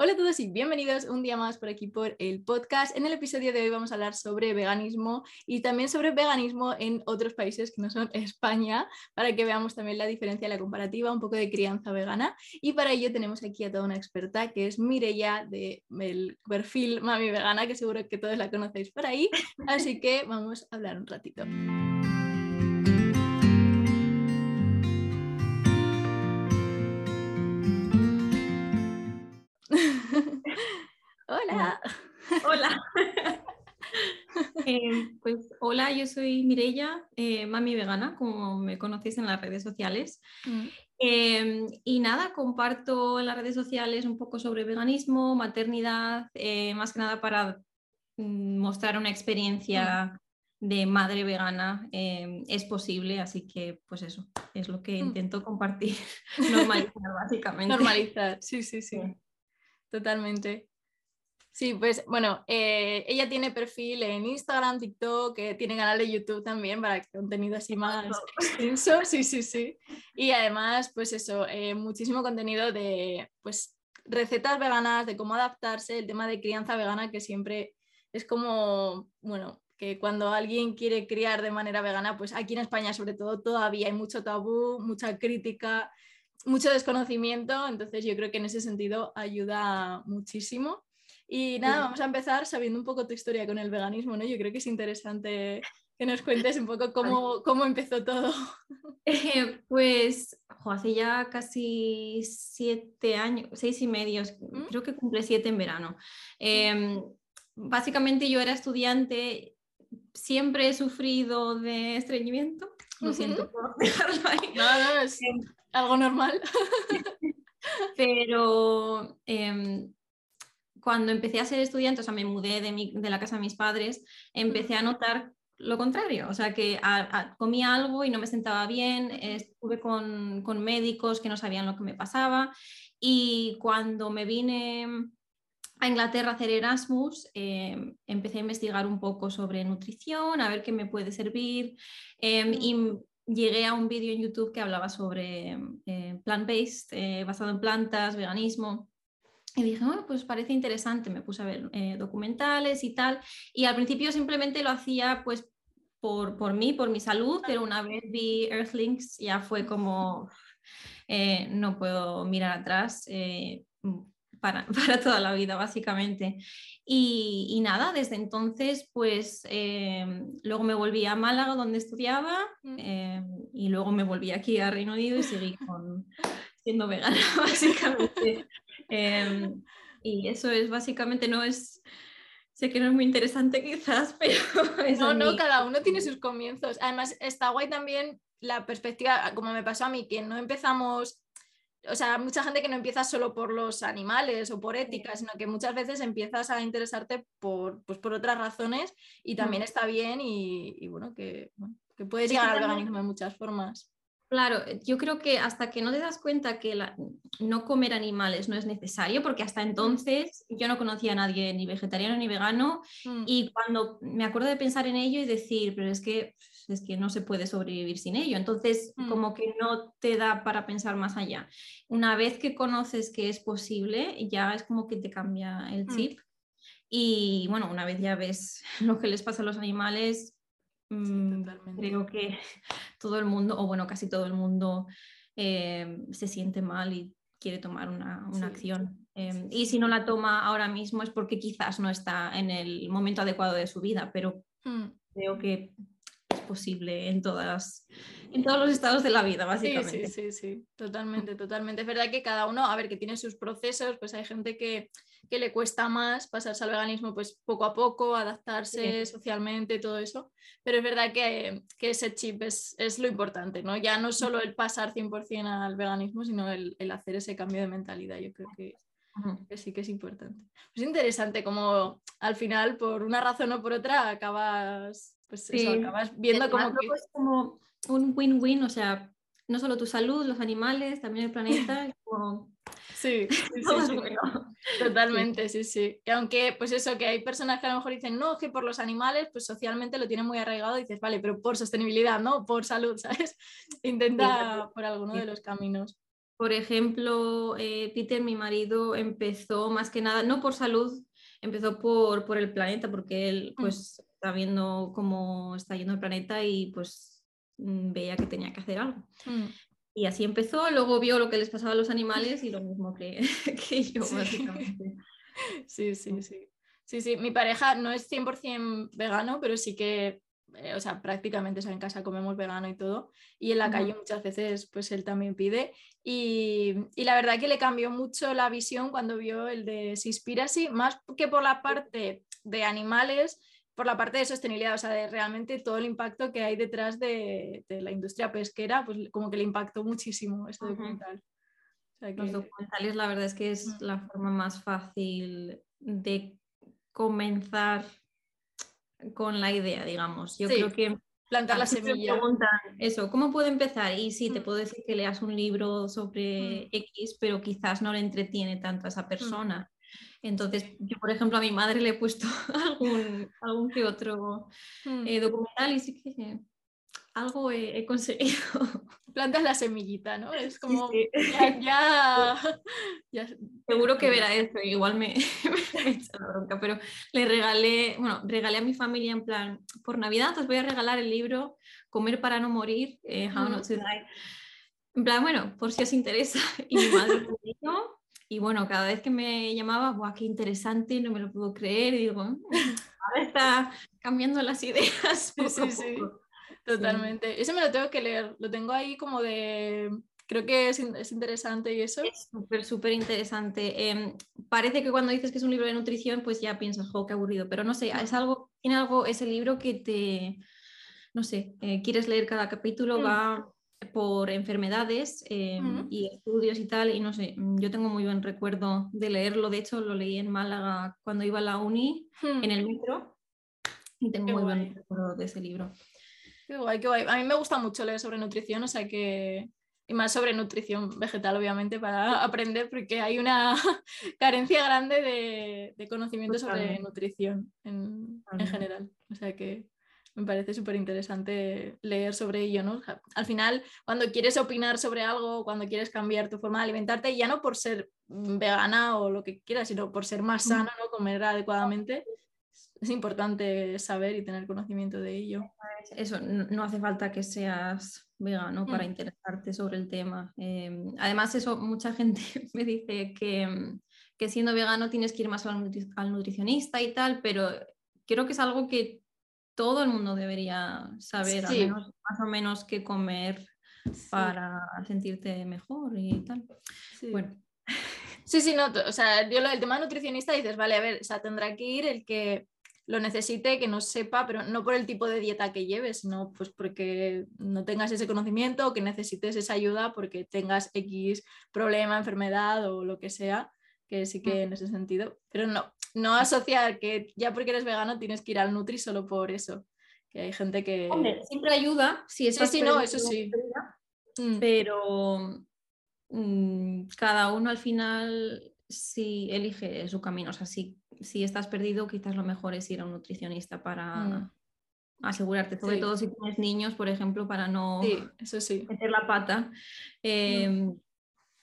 Hola a todos y bienvenidos un día más por aquí por el podcast. En el episodio de hoy vamos a hablar sobre veganismo y también sobre veganismo en otros países que no son España, para que veamos también la diferencia, la comparativa, un poco de crianza vegana. Y para ello tenemos aquí a toda una experta que es Mireia del perfil Mami Vegana, que seguro que todos la conocéis por ahí. Así que vamos a hablar un ratito. Hola. Hola. Eh, pues hola, yo soy Mirella, eh, mami vegana, como me conocéis en las redes sociales. Mm. Em, y nada, comparto en las redes sociales un poco sobre veganismo, maternidad, eh, más que nada para mm, mostrar una experiencia mm. de madre vegana. Em, es posible, así que pues eso, es lo que intento compartir, normalizar básicamente. Normalizar, sí, sí, sí. Totalmente. Sí, pues bueno, eh, ella tiene perfil en Instagram, TikTok, que tiene canal de YouTube también para contenido así más extenso, sí, sí, sí. Y además, pues eso, eh, muchísimo contenido de pues recetas veganas, de cómo adaptarse, el tema de crianza vegana, que siempre es como, bueno, que cuando alguien quiere criar de manera vegana, pues aquí en España sobre todo todavía hay mucho tabú, mucha crítica, mucho desconocimiento, entonces yo creo que en ese sentido ayuda muchísimo. Y nada, vamos a empezar sabiendo un poco tu historia con el veganismo, ¿no? Yo creo que es interesante que nos cuentes un poco cómo, cómo empezó todo. Eh, pues hace ya casi siete años, seis y medio, ¿Mm? creo que cumple siete en verano. Em, básicamente yo era estudiante, siempre he sufrido de estreñimiento, lo siento por dejarlo ahí. No, no, es em, algo normal. Pero em, cuando empecé a ser estudiante, o sea, me mudé de, la casa de mis padres, empecé a notar lo contrario, o sea, que comía algo y no me sentaba bien, estuve con, médicos que no sabían lo que me pasaba y cuando me vine a Inglaterra a hacer Erasmus, em, empecé a investigar un poco sobre nutrición, a ver qué me puede servir em, y llegué a un vídeo en YouTube que hablaba sobre eh, plant-based, eh, basado en plantas, veganismo. Y dije, bueno, pues parece interesante, me puse a ver eh, documentales y tal. Y al principio simplemente lo hacía pues por, por mí, por mi salud, pero una vez vi Earthlings ya fue como, eh, no puedo mirar atrás. Eh, para, para, toda la vida, básicamente. Y, y nada, desde entonces, pues luego me volví a Málaga, donde estudiaba, y luego me volví aquí a Reino Unido y seguí con, siendo vegana, básicamente. Em, y eso es básicamente, no es, sé que no es muy interesante quizás, pero... no, no, cada uno tiene sus comienzos. Además, está guay también la perspectiva, como me pasó a mí, que no empezamos o sea, mucha gente que no empieza solo por los animales o por ética, sino que muchas veces empiezas a interesarte por, pues, por otras razones y también mm. está bien y, bueno, que, que puedes llegar al veganismo de muchas formas. Claro, yo creo que hasta que no te das cuenta que no comer animales no es necesario, porque hasta entonces yo no conocía a nadie ni vegetariano ni vegano, mm. y cuando me acuerdo de pensar en ello y decir, pero es que, es que no se puede sobrevivir sin ello, entonces mm. como que no te da para pensar más allá. Una vez que conoces que es posible, ya es como que te cambia el mm. chip. Y bueno, una vez ya ves lo que les pasa a los animales, Mm, creo que todo el mundo, o bueno, casi todo el mundo eh, se siente mal y quiere tomar una, acción. Em, y si no la toma ahora mismo es porque quizás no está en el momento adecuado de su vida, pero mm. creo que es posible en, todas, en todos los estados de la vida, básicamente. Sí, sí, sí, totalmente, totalmente. Es verdad que cada uno, a ver, que tiene sus procesos, pues hay gente que que le cuesta más pasarse al veganismo pues poco a poco, adaptarse socialmente, todo eso. Pero es verdad que, ese chip es, lo importante, ¿no? Ya no solo el pasar 100% al veganismo, sino el, hacer ese cambio de mentalidad. Yo creo que, sí que es importante. Es interesante como al final, por una razón o por otra, acabas, pues acabas viendo como que... Es como un win-win, o sea, no solo tu salud, los animales, también el planeta, como Sí, sí, totalmente, sí, sí. Y aunque, pues eso, que hay personas que a lo mejor dicen, no, que por los animales, pues socialmente lo tienen muy arraigado, y dices, vale, pero por sostenibilidad, ¿no? Por salud, ¿sabes? Intenta por alguno de los caminos. Por ejemplo, eh, Peter, mi marido, empezó más que nada, no por salud, empezó por, por el planeta, porque él Mm. pues está viendo cómo está yendo el planeta y pues mm, veía que tenía que hacer algo. Mm. Y así empezó, luego vio lo que les pasaba a los animales y lo mismo que, que yo, Sí. básicamente. Sí, sí, sí. Sí, sí, mi pareja no es 100% vegano, pero sí que, eh, o sea, prácticamente o sea, en casa comemos vegano y todo. Y en la calle muchas veces, pues él también pide. Y, y la verdad que le cambió mucho la visión cuando vio el de Seaspiracy, más que por la parte de animales, por la parte de sostenibilidad, o sea, de realmente todo el impacto que hay detrás de, de la industria pesquera, pues como que le impactó muchísimo Ujú. documental. O sea Los documentales, la verdad es que es Mm. la forma más fácil de comenzar con la idea, digamos. Yo Sí, creo que plantar la semilla. preguntan eso, ¿cómo puedo empezar? Y sí, te Mm. puedo decir que leas un libro sobre X, pero quizás no le entretiene tanto a esa Mm. persona. Entonces, yo, por ejemplo, a mi madre le he puesto algún, algún que otro Mm. eh, documental y sí que algo he, he conseguido. plantas la semillita, ¿no? Es como, sí. ya, ya, ya- Seguro que verá esto, igual me, me echa la bronca, pero le regalé, bueno, regalé a mi familia en plan, por Navidad os voy a regalar el libro Comer para no morir, eh, How Not to Die. En plan, bueno, por si os interesa. Y mi madre leyó, y bueno, cada vez que me llamaba, ¡guau, qué interesante! No me lo puedo creer. Y digo, "Mm, ahora está cambiando las ideas. Sí, poco sí, sí. poco". totalmente. Ese me lo tengo que leer, lo tengo ahí como de, creo que es, es interesante y eso. Es súper, súper interesante. Em, parece que cuando dices que es un libro de nutrición, pues ya piensas, jo, qué aburrido, pero no sé, es algo, tiene algo, ese libro que te, no sé, eh, quieres leer cada capítulo, Mm. va por enfermedades em, Mm. y estudios y tal, y no sé, mm, yo tengo muy buen recuerdo de leerlo, de hecho lo leí en Málaga cuando iba a la uni, Hmm, en el metro, y tengo Qué muy guay. buen recuerdo de ese libro. Qué guay, qué guay. A mí me gusta mucho leer sobre nutrición, o sea que, y más sobre nutrición vegetal, obviamente, para aprender, porque hay una carencia grande de, de conocimiento sobre Totalmente. nutrición en, en general. O sea que me parece súper interesante leer sobre ello, ¿no? Al final, cuando quieres opinar sobre algo, cuando quieres cambiar tu forma de alimentarte, ya no por ser vegana o lo que quieras, sino por ser más sano, ¿no? Comer adecuadamente, es importante saber y tener conocimiento de ello. Eso, no hace falta que seas vegano para Mm. interesarte sobre el tema. Eh, además, eso, mucha gente me dice que, que siendo vegano tienes que ir más al, nutri- al nutricionista y tal, pero creo que es algo que todo el mundo debería saber, al Sí. menos, más o menos qué comer Sí. para sentirte mejor y tal. Sí. Bueno, Sí, sí, no, o sea, yo lo del tema nutricionista dices, vale, a ver, o sea, tendrá que ir el que lo necesite, que no sepa, pero no por el tipo de dieta que lleves, sino pues porque no tengas ese conocimiento o que necesites esa ayuda porque tengas X problema, enfermedad o lo que sea, que sí que en ese sentido, pero no, no asociar que ya porque eres vegano tienes que ir al Nutri solo por eso, que hay gente que... hombre, siempre ayuda si estás sí, no, eso sí. Mm, pero mm, cada uno al final sí elige su camino. O sea, si, si estás perdido, quizás lo mejor es ir a un nutricionista para Mm. asegurarte, sobre Sí. todo si tienes niños, por ejemplo, para no sí, eso sí. meter la pata. Eh,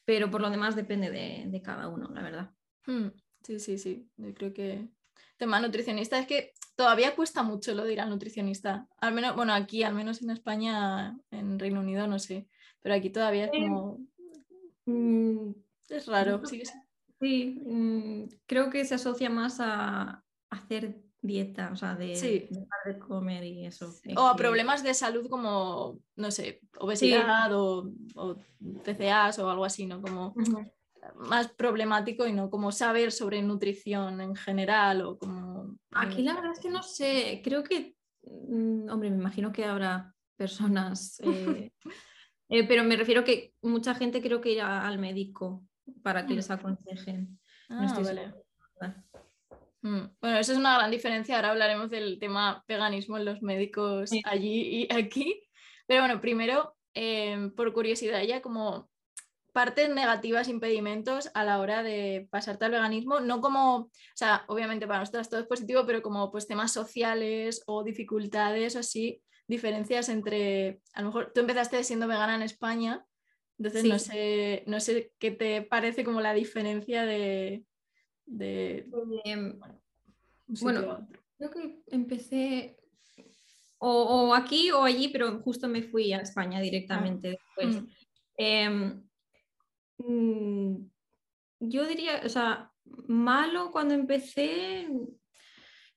Pero por lo demás depende de, de cada uno, la verdad. Mm, Sí, sí, sí. Yo creo que tema nutricionista es que todavía cuesta mucho lo de ir al nutricionista. Al menos, bueno, aquí, al menos en España, en Reino Unido, no sé. Pero aquí todavía es como. Mm, Es raro. sí sí. Mm, creo que se asocia más a hacer dieta, o sea, de Sí. dejar de comer y eso. O a problemas de salud como, no sé, obesidad o, o TCAs o algo así, ¿no? Como. Más problemático y no como saber sobre nutrición en general o como... Aquí la verdad es que no sé, creo que, mm, hombre, me imagino que habrá personas, eh, eh, pero me refiero que mucha gente creo que irá al médico para que Mm. les aconsejen. No Ah, estoy vale. Mm, Bueno, eso es una gran diferencia. Ahora hablaremos del tema veganismo en los médicos Sí. allí y aquí. Pero bueno, primero, eh, por curiosidad, ya como partes negativas, impedimentos a la hora de pasarte al veganismo, no como, o sea, obviamente para nosotros todo es positivo, pero como pues temas sociales o dificultades o así, diferencias entre, a lo mejor tú empezaste siendo vegana en España, Entonces no, sé, no sé qué te parece como la diferencia de... de em, bueno, creo que empecé o, aquí o allí, pero justo me fui a España directamente ah, después. Mm. Em, yo diría, o sea, malo cuando empecé,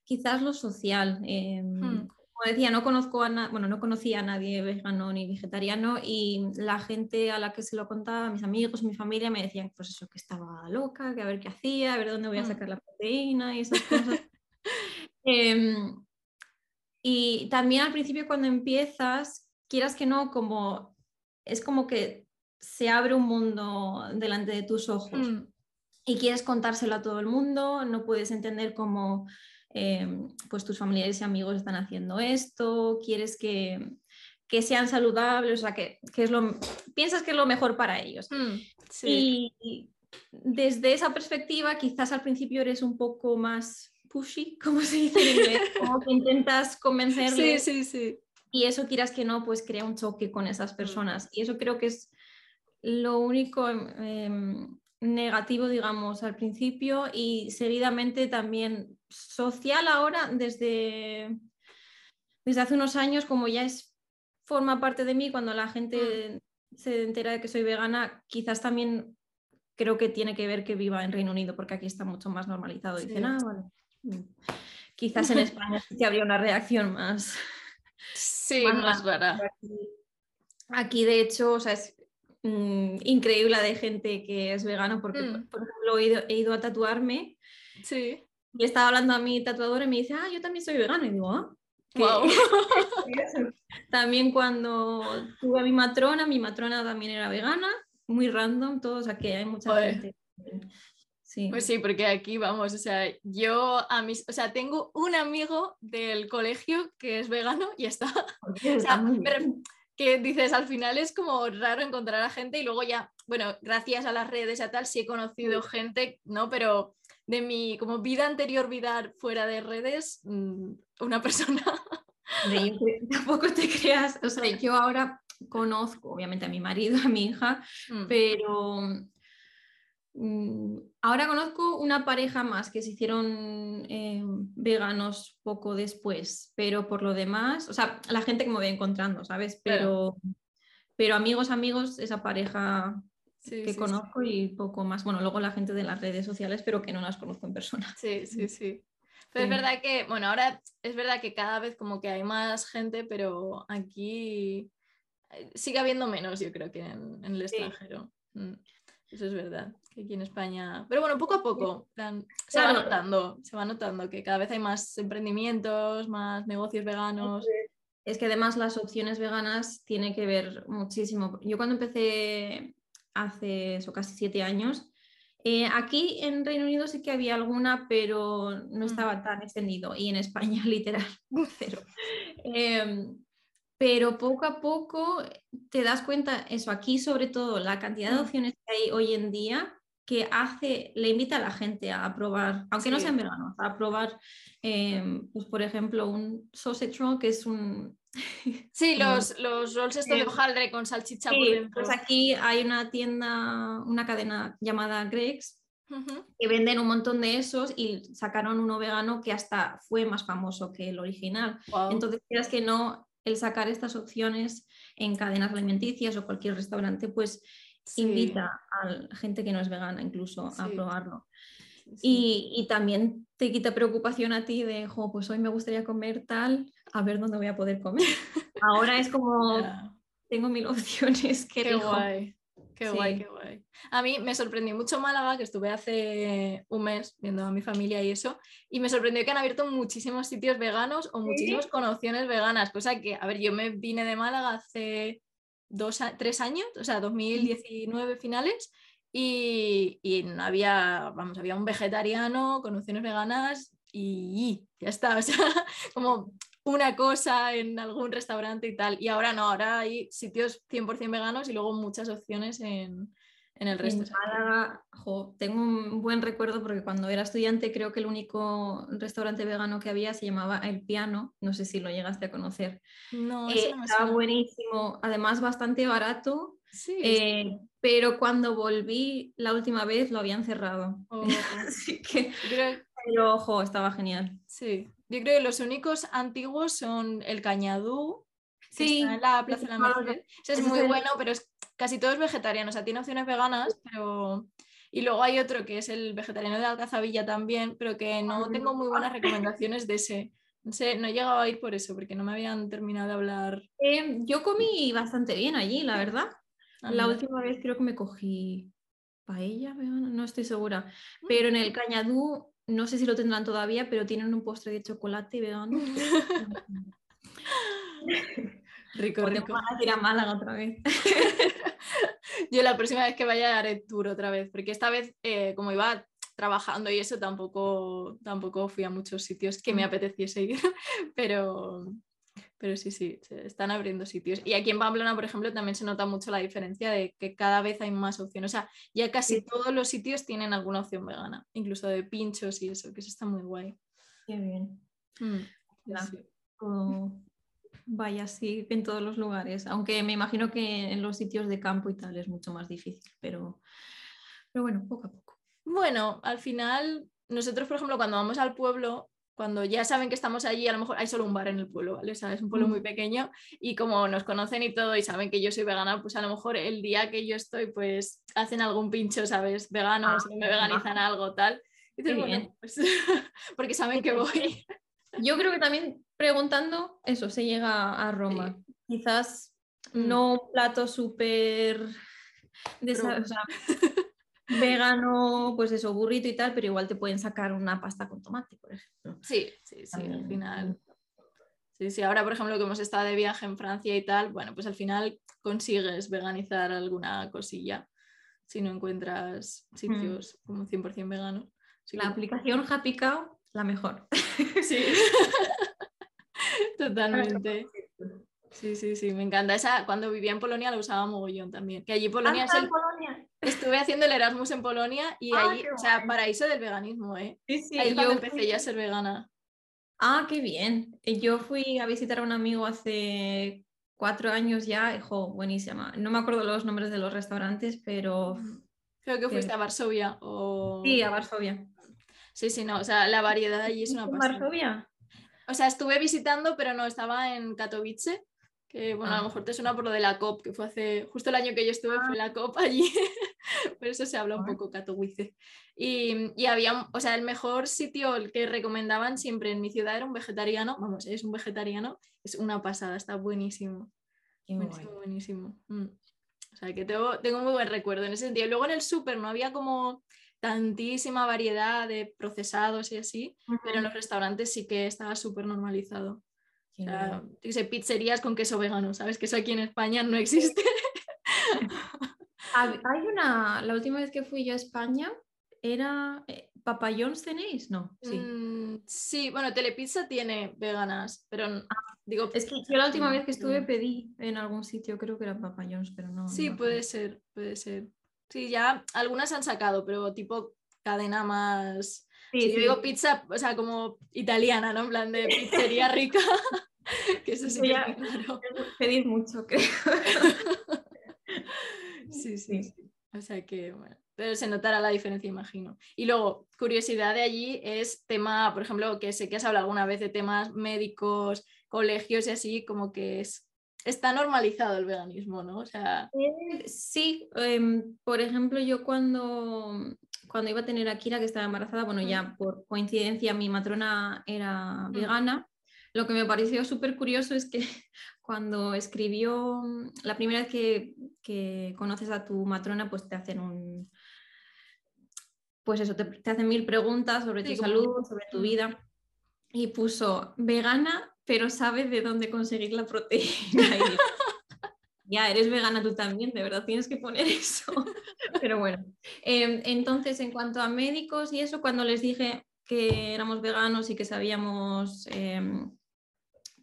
quizás lo social. Em, hmm. Como decía, no conozco a bueno, no conocía a nadie vegano ni vegetariano y la gente a la que se lo contaba, mis amigos, mi familia, me decían pues eso, que estaba loca, que a ver qué hacía, a ver dónde voy a hmm. sacar la proteína y esas cosas. Em, y también al principio cuando empiezas, quieras que no, como es como que se abre un mundo delante de tus ojos hmm. y quieres contárselo a todo el mundo, no puedes entender cómo em, pues tus familiares y amigos están haciendo esto, quieres que, que sean saludables, o sea, que, que, es lo, piensas que es lo mejor para ellos. Hmm, y desde esa perspectiva, quizás al principio eres un poco más pushy, como se dice en inglés, como que intentas convencerles. Sí, sí, sí. Y eso, quieras que no, pues crea un choque con esas personas. Y eso creo que es lo único em, negativo, digamos, al principio y seguidamente también social ahora, desde, desde hace unos años, como ya es forma parte de mí, cuando la gente mm. se entera de que soy vegana, quizás también creo que tiene que ver que viva en Reino Unido, porque aquí está mucho más normalizado. Dicen, ah, vale. Mm. Quizás en España sí habría una reacción más. Sí, más, rara. Aquí, de hecho, o sea, es mm, increíble de gente que es vegano, porque, mm. por ejemplo, he ido, a tatuarme. Sí. Y estaba hablando a mi tatuador y me dice, ah, yo también soy vegano. Y digo, ah. también cuando tuve a mi matrona, mi matrona también era vegana, muy random todo, o sea que hay mucha gente. Pues sí, porque aquí vamos, o sea, yo a mis, o sea, tengo un amigo del colegio que es vegano y está, o sea, pero que dices, al final es como raro encontrar a gente y luego ya, bueno, gracias a las redes y tal, sí he conocido gente, ¿no? Pero de mi como vida anterior, vida fuera de redes, mm, una persona. Tampoco te creas, o sea, yo ahora conozco, obviamente, a mi marido, a mi hija, mm. pero Mm, ahora conozco una pareja más que se hicieron eh, veganos poco después, pero por lo demás, o sea, la gente que me voy encontrando, ¿sabes? Pero, pero amigos, amigos, esa pareja que conozco y poco más. Bueno, luego la gente de las redes sociales, pero que no las conozco en persona. Sí, sí, sí. Pero es verdad que, bueno, ahora es verdad que cada vez como que hay más gente, pero aquí eh, sigue habiendo menos, yo creo que en, el extranjero. Mm. Eso es verdad, que aquí en España. Pero bueno, poco a poco se va notando, se va notando que cada vez hay más emprendimientos, más negocios veganos. Es que además las opciones veganas tienen que ver muchísimo. Yo cuando empecé hace eso, casi siete años, eh, aquí en Reino Unido sí que había alguna, pero no mm. estaba tan extendido. Y en España, literal, cero. Em, pero poco a poco te das cuenta, eso aquí sobre todo, la cantidad de mm. opciones que hay hoy en día que hace, le invita a la gente a probar, aunque no sean veganos, a probar, em, pues por ejemplo, un sausage roll, que es un... Sí, los, los rolls estos de hojaldre con salchicha por dentro. Pues aquí hay una tienda, una cadena llamada Greg's, que venden un montón de esos y sacaron uno vegano que hasta fue más famoso que el original. Entonces, quieras que no, el sacar estas opciones en cadenas alimenticias o cualquier restaurante, pues invita a la gente que no es vegana incluso a probarlo. Y, también te quita preocupación a ti de, pues hoy me gustaría comer tal, a ver dónde voy a poder comer. Ahora es como, tengo mil opciones. que Qué guay. Qué guay, qué guay. A mí me sorprendió mucho Málaga, que estuve hace un mes viendo a mi familia y eso, y me sorprendió que han abierto muchísimos sitios veganos o muchísimas con opciones veganas, cosa que, a ver, yo me vine de Málaga hace dos, tres años, o sea, 2019 finales, y, y no había, vamos, había un vegetariano con opciones veganas y ya está, o sea, como una cosa en algún restaurante y tal. Y ahora no, ahora hay sitios 100% veganos y luego muchas opciones en, el resto. En Málaga, tengo un buen recuerdo porque cuando era estudiante creo que el único restaurante vegano que había se llamaba El Piano, no sé si lo llegaste a conocer. No, eh, estaba buenísimo, además bastante barato Sí. Eh, pero cuando volví la última vez lo habían cerrado. Oh. Así que, pero ojo, estaba genial. sí. Yo creo que los únicos antiguos son el Cañadú, que Sí, está en la Plaza de la Merced. Ese es muy bueno, pero es casi todo es vegetariano. O sea, tiene opciones veganas, pero. Y luego hay otro que es el vegetariano de Alcazabilla también, pero que no tengo muy buenas recomendaciones de ese. No sé, no he llegado a ir por eso, porque no me habían terminado de hablar. Eh, yo comí bastante bien allí, la verdad. Ah, La última vez creo que me cogí paella no estoy segura. Pero en el Cañadú, no sé si lo tendrán todavía, pero tienen un postre de chocolate vegano. Rico, O tengo rico. de ir a Málaga otra vez. Yo la próxima vez que vaya haré tour otra vez, porque esta vez, eh, como iba trabajando y eso, tampoco, tampoco fui a muchos sitios que me Mm. apeteciese ir, pero, pero sí, sí, se están abriendo sitios. Y aquí en Pamplona, por ejemplo, también se nota mucho la diferencia de que cada vez hay más opciones. O sea, ya casi Sí. todos los sitios tienen alguna opción vegana, incluso de pinchos y eso, que eso está muy guay. Qué bien. Mm, Ya. sí. Vaya así en todos los lugares. Aunque me imagino que en los sitios de campo y tal es mucho más difícil, pero, pero bueno, poco a poco. Bueno, al final, nosotros, por ejemplo, cuando vamos al pueblo, cuando ya saben que estamos allí, a lo mejor hay solo un bar en el pueblo, ¿vale? O sea, es un pueblo muy Mm. pequeño y como nos conocen y todo y saben que yo soy vegana, pues a lo mejor el día que yo estoy, pues hacen algún pincho, ¿sabes? Vegano, Ah, si me veganizan algo, tal. Y dices, bueno, pues, porque saben que voy. Yo creo que también preguntando, eso se llega a Roma. Quizás Mm. no un plato súper desa- o sea, vegano, pues eso, burrito y tal, pero igual te pueden sacar una pasta con tomate, por ejemplo. Sí, sí, sí, al final. Sí, sí, ahora por ejemplo que hemos estado de viaje en Francia y tal, bueno, pues al final consigues veganizar alguna cosilla si no encuentras sitios como 100% veganos. La que- aplicación Happy Cow, la mejor. Sí, totalmente. Sí, sí, sí, me encanta. Esa, cuando vivía en Polonia la usaba mogollón también. Que allí Polonia es Ah, el... Polonia. Estuve haciendo el Erasmus en Polonia y Ah, qué o sea, paraíso del veganismo, ¿eh? Sí, sí, Ahí yo empecé ya a ser vegana. Ah, qué bien. Eh, Yo fui a visitar a un amigo hace cuatro años ya, y, jo, buenísima. No me acuerdo los nombres de los restaurantes, pero Creo que fuiste a Varsovia o... sí, a Varsovia. Sí, sí, no, o sea, la variedad allí es una ¿En pasada. Varsovia? O sea, estuve visitando, pero no, estaba en Katowice, que bueno, a Ah. lo mejor te suena por lo de la COP, que fue hace, justo el año que yo estuve fue la COP allí, por eso se habla un Guay. poco Katowice. Y, y había, o sea, el mejor sitio el que recomendaban siempre en mi ciudad era un vegetariano, vamos, es un vegetariano, es una pasada, está buenísimo, Qué guay. buenísimo, buenísimo. Mm. O sea, que tengo, tengo muy buen recuerdo en ese sentido. Luego en el súper no había como tantísima variedad de procesados y así, pero en los restaurantes sí que estaba súper normalizado. Qué O sea, guay. yo qué sé, pizzerías con queso vegano, ¿sabes? Que eso aquí en España no existe. Hay una, la última vez que fui yo a España, era eh, ¿Papa John's tenéis? No, sí. Mm, sí, bueno, Telepizza tiene veganas, pero n- digo, Es que yo la última vez que estuve pedí en algún sitio, creo que era Papa John's, pero no. sí, puede ser, puede ser. Sí, ya algunas han sacado, pero tipo cadena más... Sí, Si yo sí. digo pizza, o sea, como italiana, ¿no? En plan de pizzería rica, que eso sí que ya- es muy raro. Pedís mucho, creo. Sí, sí, Sí. O sea que, bueno, pero se notará la diferencia, imagino. Y luego, curiosidad de allí es tema, por ejemplo, que sé que has hablado alguna vez de temas médicos, colegios y así, como que es, está normalizado el veganismo, ¿no? O sea, Eh, Sí, em, por ejemplo, yo cuando, cuando iba a tener a Kira, que estaba embarazada, bueno, ya por coincidencia mi matrona era vegana. Lo que me pareció súper curioso es que cuando escribió, mm, la primera vez que, que conoces a tu matrona, pues te hacen un, pues eso, te, te hacen mil preguntas sobre Sí, tu salud, sobre tu Mm. vida. Y puso vegana, pero sabe de dónde conseguir la proteína. Y ya, eres vegana tú también, de verdad tienes que poner eso. Pero bueno, em, entonces en cuanto a médicos y eso, cuando les dije que éramos veganos y que sabíamos em,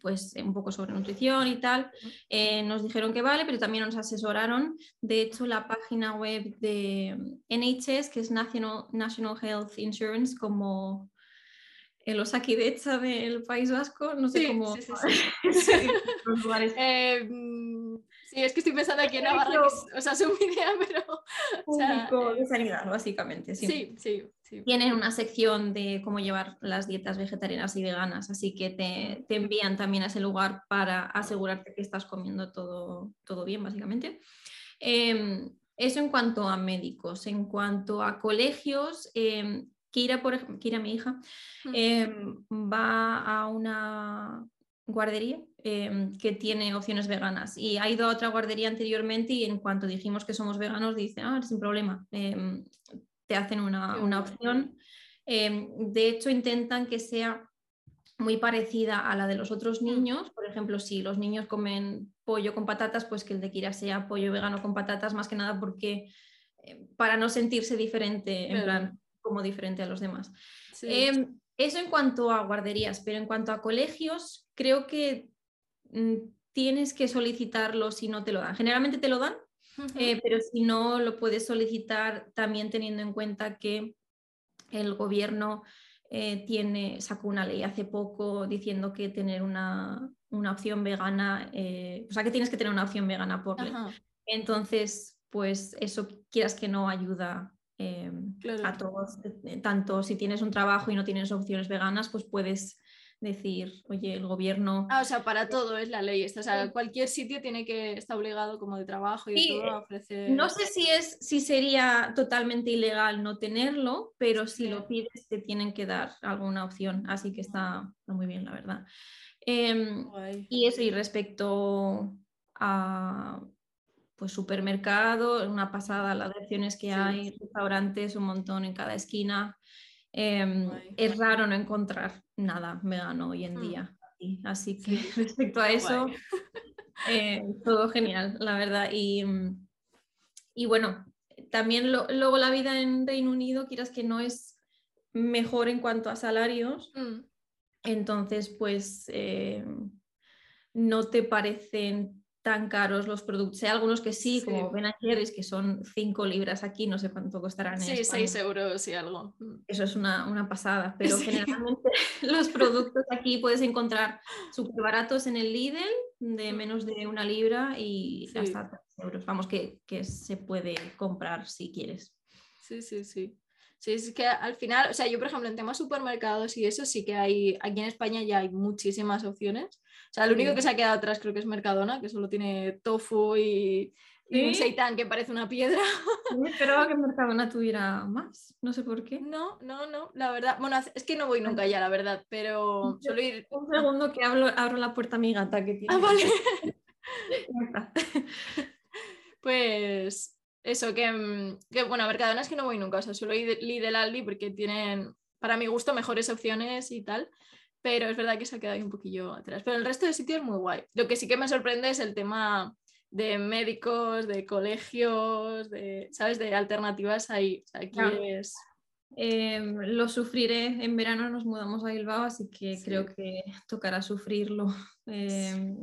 pues un poco sobre nutrición y tal, eh, nos dijeron que vale, pero también nos asesoraron. De hecho, la página web de NHS, que es National, National Health Insurance, como el Osakidecha del País Vasco, no sé Sí, cómo sí, sí, sí, los lugares. eh, mm, Sí, es que estoy pensando aquí en Navarra, que o sea, es un idea, pero... Público de sanidad, básicamente, sí. Sí, sí, Tienen una sección de cómo llevar las dietas vegetarianas y veganas, así que te, te envían también a ese lugar para asegurarte que estás comiendo todo, todo bien, básicamente. Em, eso en cuanto a médicos. En cuanto a colegios, eh, Kira, por ejemplo, Kira, mi hija, em, va a una guardería em, que tiene opciones veganas y ha ido a otra guardería anteriormente y en cuanto dijimos que somos veganos dice, ah, sin problema, em, te hacen una, una opción. de hecho, intentan que sea muy parecida a la de los otros mm. niños. Por ejemplo, si los niños comen pollo con patatas, pues que el de Kira sea pollo vegano con patatas, más que nada porque eh, para no sentirse diferente, en plan, como diferente a los demás. Em, eso en cuanto a guarderías, pero en cuanto a colegios, creo que mm, tienes que solicitarlo si no te lo dan. Generalmente te lo dan, eh, pero si no, lo puedes solicitar también teniendo en cuenta que el gobierno eh, tiene, sacó una ley hace poco diciendo que tener una, opción vegana, eh, o sea que tienes que tener una opción vegana por ley. Entonces, pues eso quieras que no ayuda eh, a todos, tanto si tienes un trabajo y no tienes opciones veganas, pues puedes decir, oye, el gobierno... Ah, o sea, para todo es la ley. O sea, cualquier sitio tiene que estar obligado como de trabajo y todo a ofrecer... No sé si, es, si sería totalmente ilegal no tenerlo, pero si lo pides te tienen que dar alguna opción. Así que está, muy bien, la verdad. Em, y eso, y respecto a pues supermercado, una pasada las opciones que hay, restaurantes, un montón en cada esquina. Em, es raro no encontrar nada vegano hoy en día. Así que respecto a eso, eh, todo genial, la verdad. Y, y bueno, también luego la vida en Reino Unido, quieras que no es mejor en cuanto a salarios. Hmm. Entonces, pues eh, no te parecen tan caros los productos. Hay algunos que sí, como Ben Jerry's, que son 5 libras aquí, no sé cuánto costarán. sí, 6 euros y algo. Mm. Eso es una, pasada, pero generalmente los productos aquí puedes encontrar súper baratos en el Lidl, de mm. menos de una libra y hasta 3 euros. Vamos, que, que se puede comprar si quieres. Sí, sí, sí. Sí, es que al final, o sea, yo por ejemplo en temas supermercados y eso sí que hay, aquí en España ya hay muchísimas opciones. O sea, lo único que se ha quedado atrás creo que es Mercadona, que solo tiene tofu y, un seitán que parece una piedra. Yo esperaba que Mercadona tuviera más, no sé por qué. No, no, no, la verdad, bueno, es que no voy nunca ya, la verdad, pero suelo ir... Un segundo que abro, abro la puerta a mi gata que tiene... Ah, vale. pues eso, mm, que, bueno, a Mercadona es que no voy nunca, o sea, suelo ir Lidl Aldi porque tienen, para mi gusto, mejores opciones y tal, pero es verdad que se ha quedado ahí un poquillo atrás. Pero el resto de sitios es muy guay. Lo que sí que me sorprende es el tema de médicos, de colegios, de, ¿sabes? De alternativas ahí. aquí es... Em, lo sufriré. En verano nos mudamos a Bilbao, así que creo que tocará sufrirlo. Em,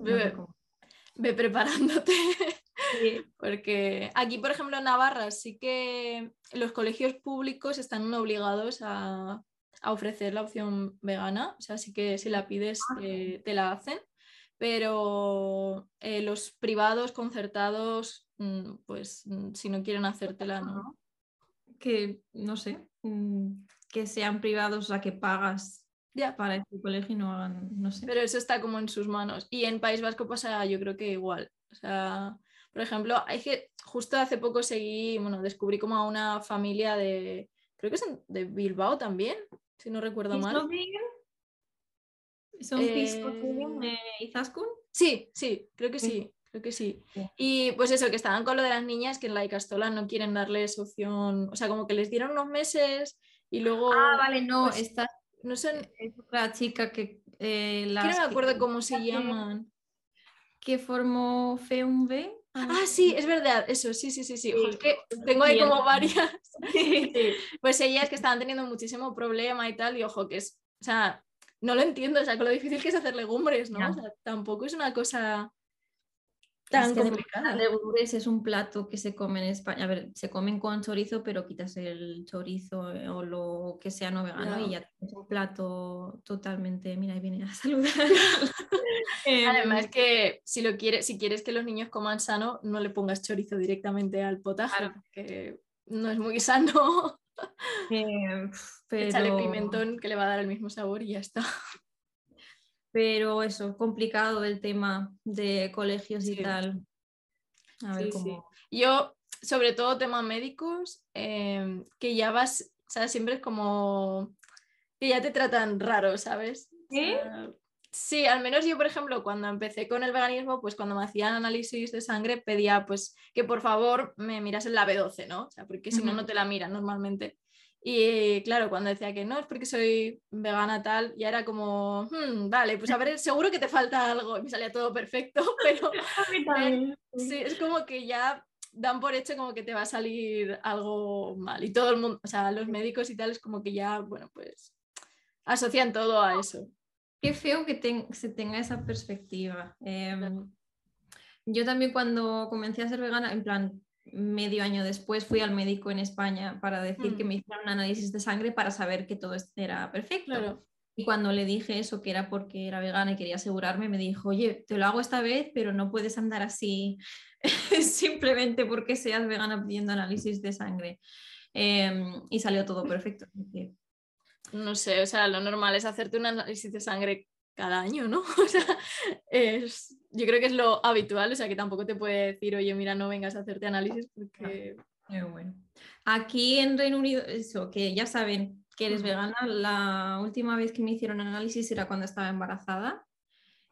ve, preparándote. Porque aquí, por ejemplo, en Navarra sí que los colegios públicos están obligados a, ofrecer la opción vegana, o sea, sí que si la pides ah. te la hacen, pero eh, los privados concertados, mm, pues mm, si no quieren hacértela, no. Que, no sé, mm, que sean privados, sea, que pagas ya. para ese colegio y no hagan, no sé. Pero eso está como en sus manos. Y en País Vasco pasa, yo creo que igual. O sea, por ejemplo, hay que justo hace poco seguí, bueno, descubrí como a una familia de, creo que es de Bilbao también, si no recuerdo mal. ¿Son eh... Izaskun? Sí, sí, creo que sí. Creo que sí. Y pues eso, que estaban con lo de las niñas que en la Icastola no quieren darles opción, o sea, como que les dieron unos meses y luego... Ah, vale, no, pues, esta no son... es otra chica que... Eh, no me acuerdo cómo se llaman. Que formó FEUMB. Ah, sí, es verdad, eso, sí, sí, sí, sí. que tengo ahí como varias. Pues ellas que estaban teniendo muchísimo problema y tal, y ojo, que es, o sea, no lo entiendo, o sea, con lo difícil que es hacer legumbres, ¿no? O sea, tampoco es una cosa tan Es que complicada. además, legumbre es un plato que se come en España. A ver, se comen con chorizo, pero quitas el chorizo eh, o lo que sea no vegano y Ya. es un plato totalmente. Mira, ahí viene a saludar. Em, Además que si lo quieres, si quieres que los niños coman sano, no le pongas chorizo directamente al potaje, Claro. que no es muy sano. Échale pero, pimentón que le va a dar el mismo sabor y ya está. Pero eso, complicado el tema de colegios y tal. A ver Sí, sí. cómo. Yo, sobre todo temas médicos, eh, que ya vas, o sea, siempre es como que ya te tratan raro, ¿sabes? ¿Sí? sí, al menos yo, por ejemplo, cuando empecé con el veganismo, pues cuando me hacían análisis de sangre pedía pues que por favor me mirasen la B12, ¿no? O sea, porque si no, no te la miran normalmente. Y claro, cuando decía que no, es porque soy vegana tal, ya era como, "Hmm, vale, pues a ver, seguro que te falta algo. Y me salía todo perfecto, pero Sí, es como que ya dan por hecho como que te va a salir algo mal. Y todo el mundo, o sea, los médicos y tal es como que ya, bueno, pues asocian todo a eso. Qué feo que se tenga esa perspectiva. Em, yo también cuando comencé a ser vegana, en plan, medio año después fui al médico en España para decir que Mm. me hicieran un análisis de sangre para saber que todo era perfecto. Claro. Y cuando le dije eso, que era porque era vegana y quería asegurarme, me dijo, oye, te lo hago esta vez, pero no puedes andar así simplemente porque seas vegana pidiendo análisis de sangre. Em, y salió todo perfecto. No sé, o sea, lo normal es hacerte un análisis de sangre cada año, ¿no? O sea, es, yo creo que es lo habitual, o sea, que tampoco te puede decir, oye, mira, no vengas a hacerte análisis porque... Pero bueno. Aquí en Reino Unido, eso, que ya saben que eres vegana, la última vez que me hicieron análisis era cuando estaba embarazada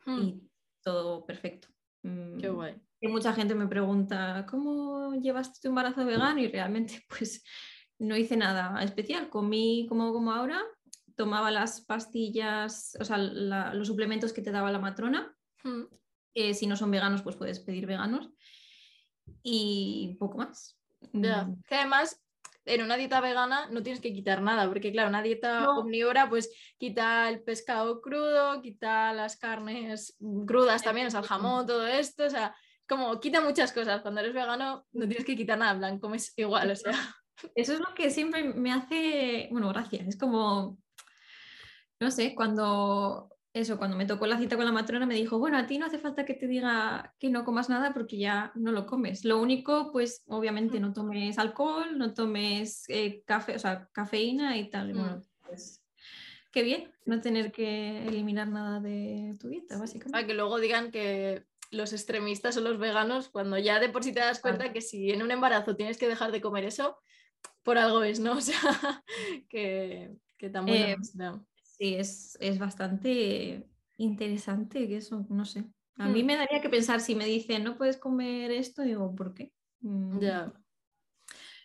hmm, y todo perfecto. Qué Mm, guay. que mucha gente me pregunta, ¿cómo llevaste tu embarazo vegano? Y realmente, pues, no hice nada especial. Comí como, como ahora, tomaba las pastillas, o sea, la- los suplementos que te daba la matrona, Hmm, que si no son veganos, pues puedes pedir veganos. Y poco más. Mm, que además en una dieta vegana no tienes que quitar nada, porque claro, una dieta No. omnívora pues quita el pescado crudo, quita las carnes crudas también, o sea, el jamón, todo esto, o sea, como quita muchas cosas. Cuando eres vegano no tienes que quitar nada, en plan, comes igual, o sea. Eso es lo que siempre me hace, bueno, gracias. Es como, no sé, cuando eso, cuando me tocó la cita con la matrona me dijo, bueno, a ti no hace falta que te diga que no comas nada porque ya no lo comes. Lo único, pues, obviamente no tomes alcohol, no tomes eh, café, o sea, cafeína y tal. Bueno, Mm. pues, qué bien no tener que eliminar nada de tu dieta, Para básicamente. que luego digan que los extremistas son los veganos, cuando ya de por sí te das cuenta que si en un embarazo tienes que dejar de comer eso, por algo es, ¿no? O sea, que, que tan bueno Eh, no. Sí, es, es bastante interesante que eso, no sé. A mí Hmm. me daría que pensar si me dicen no puedes comer esto, digo, ¿por qué? Mm, Ya.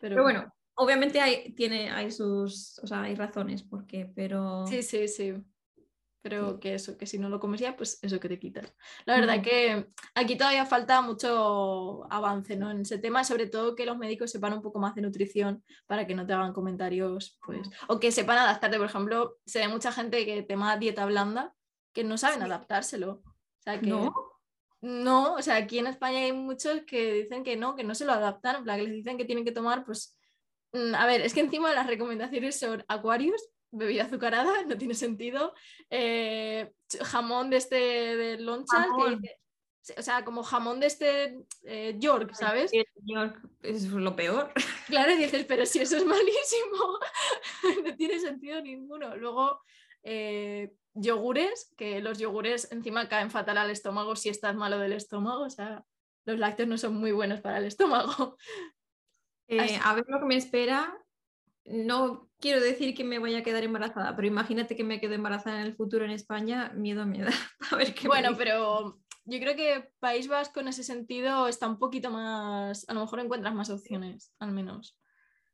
Pero bueno, obviamente hay, tiene, hay sus, o sea, hay razones por qué, pero Sí, sí, sí. Sí. que eso, que si no lo comes ya, pues eso que te quitas. La verdad Ujú. que aquí todavía falta mucho avance, ¿no? En ese tema, sobre todo que los médicos sepan un poco más de nutrición para que no te hagan comentarios, pues, o que sepan adaptarte. Por ejemplo, se ve mucha gente que tema dieta blanda que no saben Sí. adaptárselo. O sea, que no. no, o sea, aquí en España hay muchos que dicen que no, que no se lo adaptan, en plan, que les dicen que tienen que tomar, pues, mm, a ver, es que encima las recomendaciones son Aquarius, bebida azucarada, no tiene sentido, eh, jamón de este de lonchas, que o sea, como jamón de este eh, York, ¿sabes? El señor es lo peor. Claro, y dices, pero si eso es malísimo, no tiene sentido ninguno. Luego, eh, yogures, que los yogures encima caen fatal al estómago si estás malo del estómago, o sea, los lácteos no son muy buenos para el estómago. A ver lo que me espera. No quiero decir que me vaya a quedar embarazada, pero imagínate que me quedo embarazada en el futuro en España, miedo me da. A ver qué Bueno, pero yo creo que País Vasco en ese sentido está un poquito más, a lo mejor encuentras más opciones, al menos.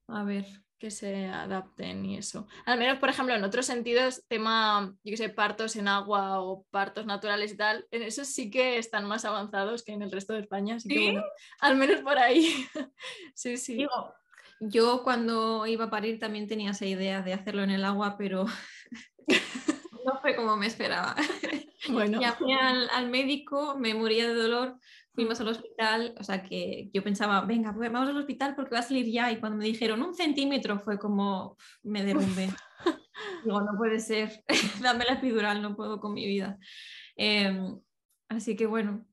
A ver. que se adapten y eso. Al menos, por ejemplo, en otros sentidos, tema, yo que sé, partos en agua o partos naturales y tal, en eso sí que están más avanzados que en el resto de España, así que ¿Sí? bueno, al menos por ahí. sí, sí. Digo, yo cuando iba a parir también tenía esa idea de hacerlo en el agua, pero no fue como me esperaba. bueno, Llamé al, al médico, me moría de dolor fuimos al hospital, o sea que yo pensaba, venga, pues vamos al hospital porque va a salir ya. Y cuando me dijeron un centímetro fue como, me derrumbé. Digo, no puede ser, dame la epidural, no puedo con mi vida. Em, así que bueno,